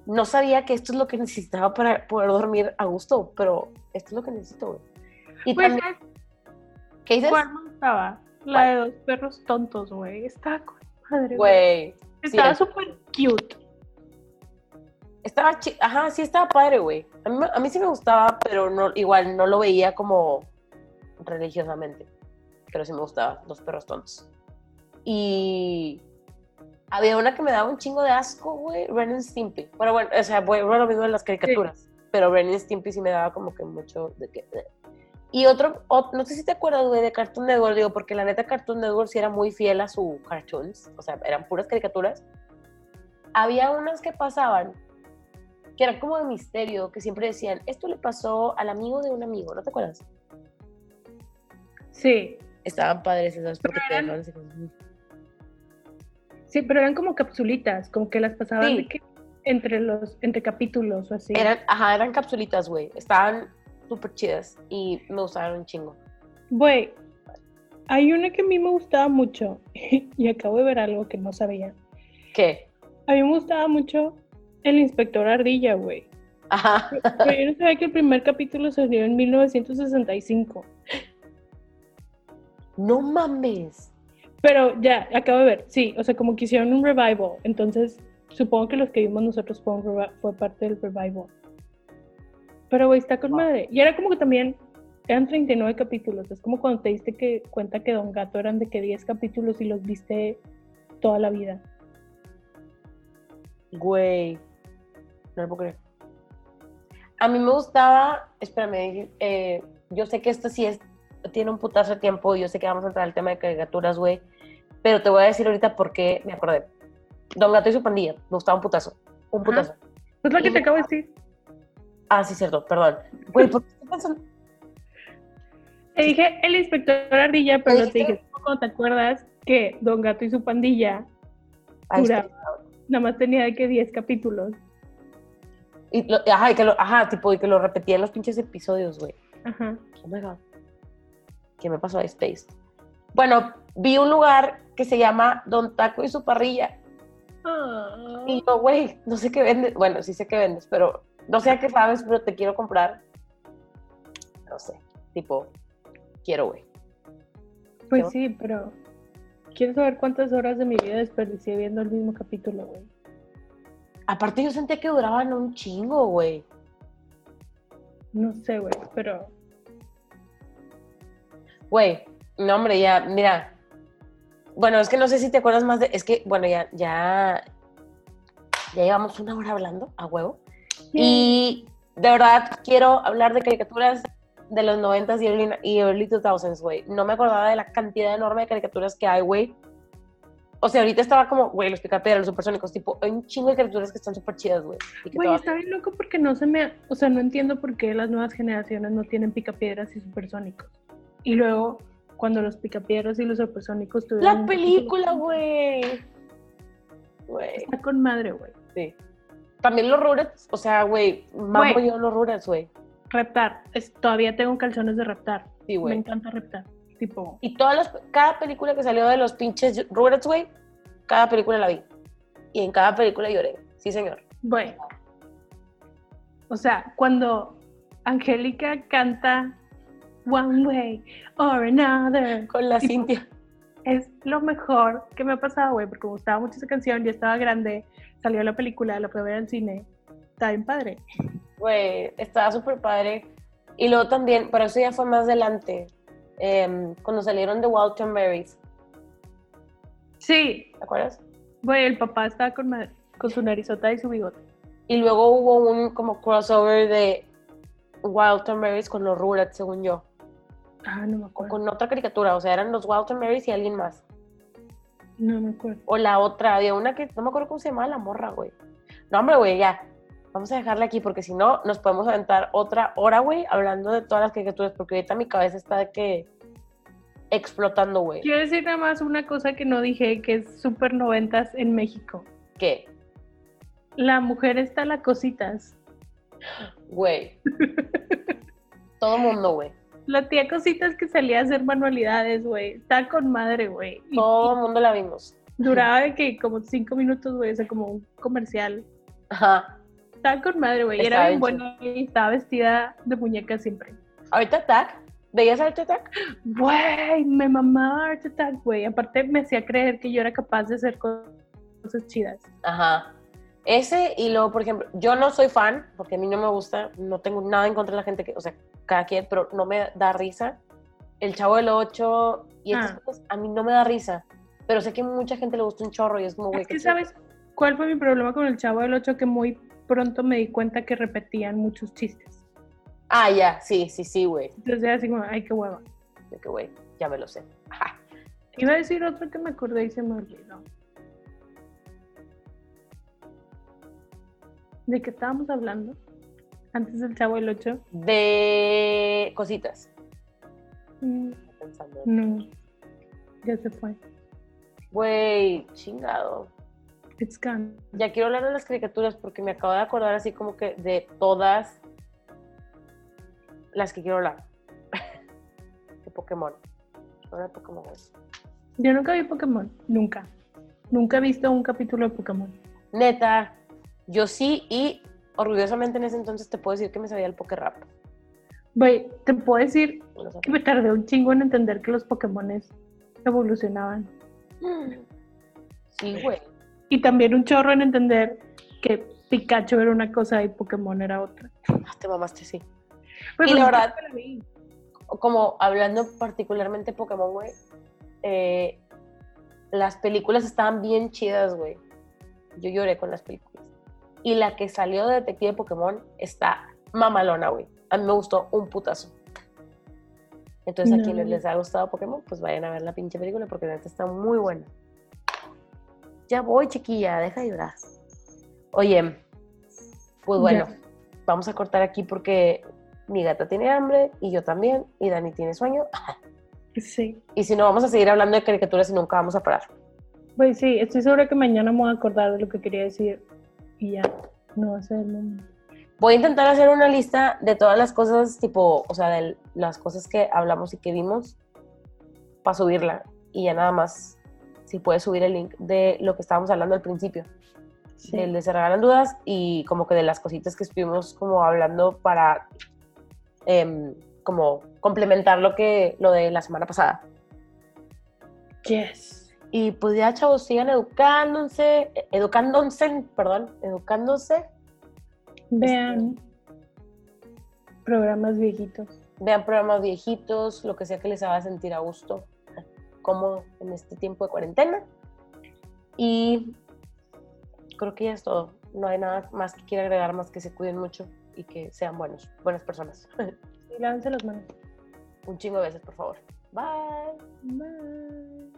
No sabía que esto es lo que necesitaba para poder dormir a gusto, pero esto es lo que necesito, güey. Y Pues, también, ¿qué dices? ¿cuál me gustaba? La de dos perros tontos, güey. Estaba con madre, güey. Estaba súper cute. Estaba chi- Ajá, sí estaba padre, güey. A mí, a mí sí me gustaba, pero no, igual no lo veía como religiosamente. Pero sí me gustaba, Los Perros Tontos. Y había una que me daba un chingo de asco, güey, Ren and Stimpy. Bueno, bueno, o sea, bueno, lo mismo en las caricaturas. Pero Ren and Stimpy sí me daba como que mucho de que... Y otro, ot- no sé si te acuerdas, güey, de Cartoon Network, digo, porque la neta Cartoon Network sí era muy fiel a su cartoons, o sea, eran puras caricaturas. Había unas que pasaban que eran como de misterio, que siempre decían, esto le pasó al amigo de un amigo, ¿no te acuerdas? Sí. Estaban padres esas porque te Sí, pero eran como capsulitas, como que las pasaban Sí. de que entre los, entre capítulos o así. Eran, ajá, eran capsulitas, güey. Estaban súper chidas y me gustaban un chingo. Güey, hay una que a mí me gustaba mucho [LAUGHS] y acabo de ver algo que no sabía. ¿Qué? A mí me gustaba mucho el inspector Ardilla, güey. Ajá. Pero yo no sabía que el primer capítulo salió en 1965. [GASPS] No mames. Pero ya, acabo de ver, sí, o sea, como que hicieron un revival. Entonces, supongo que los que vimos nosotros fue, fue parte del revival. Pero, güey, está con madre. Y era como que también eran 39 capítulos. Es como cuando te diste que, cuenta que Don Gato eran de que 10 capítulos y los viste toda la vida. Güey. No lo puedo creer. A mí me gustaba, espérame, eh, yo sé que esto sí es, tiene un putazo de tiempo y yo sé que vamos a entrar al tema de caricaturas, güey, pero te voy a decir ahorita por qué me acordé. Don Gato y su pandilla, me gustaba un putazo, un Ajá. putazo. Es lo que Y- te acabo de decir. Ah, sí, cierto, perdón. Güey, ¿por qué pensando? Te dije el inspector Ardilla, pero ¿Me no te dije, ¿cómo te acuerdas que Don Gato y su pandilla nada más tenía de que 10 capítulos? Y lo- ajá, y que lo, ajá, tipo, y que lo repetía en los pinches episodios, güey. Ajá. Oh my god. ¿Qué me pasó a Space? Bueno, vi un lugar que se llama Don Taco y su parrilla. Ah. Y yo, güey, no sé qué vendes. Bueno, sí sé qué vendes, pero no sé a qué sabes, pero te quiero comprar. No sé, tipo, quiero, güey. Pues ¿no? sí, pero quiero saber cuántas horas de mi vida desperdicié viendo el mismo capítulo, güey. Aparte, yo sentía que duraban un chingo, güey. No sé, güey, pero Güey, no, hombre, ya, mira. Bueno, es que no sé si te acuerdas más de. Es que, bueno, ya, ya. Ya llevamos una hora hablando, a huevo. Y de verdad quiero hablar de caricaturas de los 90s y early, y early 2000s, güey. No me acordaba de la cantidad enorme de caricaturas que hay, güey. O sea, ahorita estaba como, güey, los picapiedras, los supersónicos, tipo, hay un chingo de caricaturas que están súper chidas, güey. Güey, está bien loco porque no se me... O sea, no entiendo por qué las nuevas generaciones no tienen picapiedras y supersónicos. Y luego, cuando los picapiedras y los supersónicos tuvieron... La película, güey. Está con madre, güey. sí. También los Rugrats, o sea, güey, mamo yo los Rugrats, güey. Reptar. Es, todavía tengo calzones de reptar. Sí, Me güey. encanta reptar. Tipo, Y todas las, cada película que salió de los pinches Rugrats, güey, cada película la vi. Y en cada película lloré. Sí, señor. bueno. O sea, cuando Angélica canta One Way or Another, Con la Tipo, Cintia. es lo mejor que me ha pasado, güey, porque me gustaba mucho esa canción, ya estaba grande, salió la película, la fui a ver al cine. Está bien padre. Güey, estaba súper padre. Y luego también, pero eso ya fue más adelante, em, cuando salieron de Walter Marys. Sí, ¿Te acuerdas? güey, el papá estaba con, su narizota y su bigote. Y luego hubo un como crossover de Walter Marys con los Rugrats, según yo. Ah, no me O acuerdo. con otra caricatura, o sea, eran los Walter Marys y alguien más. No me acuerdo. O la otra, había una que no me acuerdo cómo se llamaba la morra, güey. No, hombre, güey, ya. Vamos a dejarla aquí porque si no, nos podemos aventar otra hora, güey, hablando de todas las caricaturas, porque ahorita mi cabeza está de que explotando, güey. Quiero decir nada más una cosa que no dije, que es súper noventas en México. ¿Qué? La mujer está la cositas. Güey. [LAUGHS] Todo mundo, güey. La tía Cositas que salía a hacer manualidades, güey. Está con madre, güey. Todo mundo la vimos. Duraba de que como cinco minutos, güey, o sea, como un comercial. Ajá. Estaba con madre, güey. y Era bien buena y estaba vestida de muñeca siempre. Ahorita Attack. ¿Veías ahorita Attack? Güey, me mamaba Art Attack, güey. Aparte me hacía creer que yo era capaz de hacer co- cosas chidas. Ajá. Ese y luego, por ejemplo, yo no soy fan, porque a mí no me gusta, no tengo nada en contra de la gente que, o sea, cada quien, pero no me da risa. El Chavo del 8 y estas Ah. cosas, a mí no me da risa. Pero sé que a mucha gente le gusta un chorro y es como, güey, Es qué que. ¿sabes cuál fue mi problema con el Chavo del 8? Que muy pronto me di cuenta que repetían muchos chistes. Ah, ya, sí, sí, sí, güey. Entonces era así como, ay, qué hueva. De que, güey, ya me lo sé. Ajá. [LAUGHS] Iba a decir otro que me acordé y se me olvidó. ¿De qué estábamos hablando? Antes del Chavo del 8. De cositas. Mm. No, ya se fue. Güey, chingado. It's gone. Ya quiero hablar de las caricaturas porque me acabo de acordar así como que de todas las que quiero hablar. [LAUGHS] de Pokémon. Ahora Pokémon. Yo nunca vi Pokémon, nunca. Nunca he visto un capítulo de Pokémon. Neta, yo sí y orgullosamente en ese entonces te puedo decir que me sabía el Pokérap. Güey, te puedo decir que me tardé un chingo en entender que los Pokémones evolucionaban. Sí, güey. Y también un chorro en entender que Pikachu era una cosa y Pokémon era otra. Ah, Te mamaste, sí. Pues, Y la pues, verdad- la vi. como hablando particularmente de Pokémon, güey, eh, las películas estaban bien chidas, güey. Yo lloré con las películas. Y la que salió de Detective Pokémon está mamalona, güey. A mí me gustó un putazo. Entonces, a No. quienes les ha gustado Pokémon, pues vayan a ver la pinche película porque la neta está muy buena. Ya voy, chiquilla, deja de llorar. Oye, pues bueno, Ya. vamos a cortar aquí porque mi gata tiene hambre y yo también, y Dani tiene sueño. Sí. Y si no, vamos a seguir hablando de caricaturas y nunca vamos a parar. Pues sí, estoy segura que mañana me voy a acordar de lo que quería decir. Y ya, no va a ser el momento. Voy a intentar hacer una lista de todas las cosas, tipo, o sea, de las cosas que hablamos y que vimos, para subirla. Y ya nada más, si puedes subir el link de lo que estábamos hablando al principio, Sí. del de Se Regalan Dudas y como que de las cositas que estuvimos como hablando para em, como complementar lo que lo de la semana pasada. Yes. Y pues ya, chavos, sigan educándose, eh, educándose, perdón, educándose. Vean programas viejitos. Vean programas viejitos, lo que sea que les haga sentir a gusto, como en este tiempo de cuarentena. Y creo que ya es todo. No hay nada más que quiera agregar, más que se cuiden mucho y que sean buenos, buenas personas. Y lávense las manos. Un chingo de veces, por favor. Bye. Bye.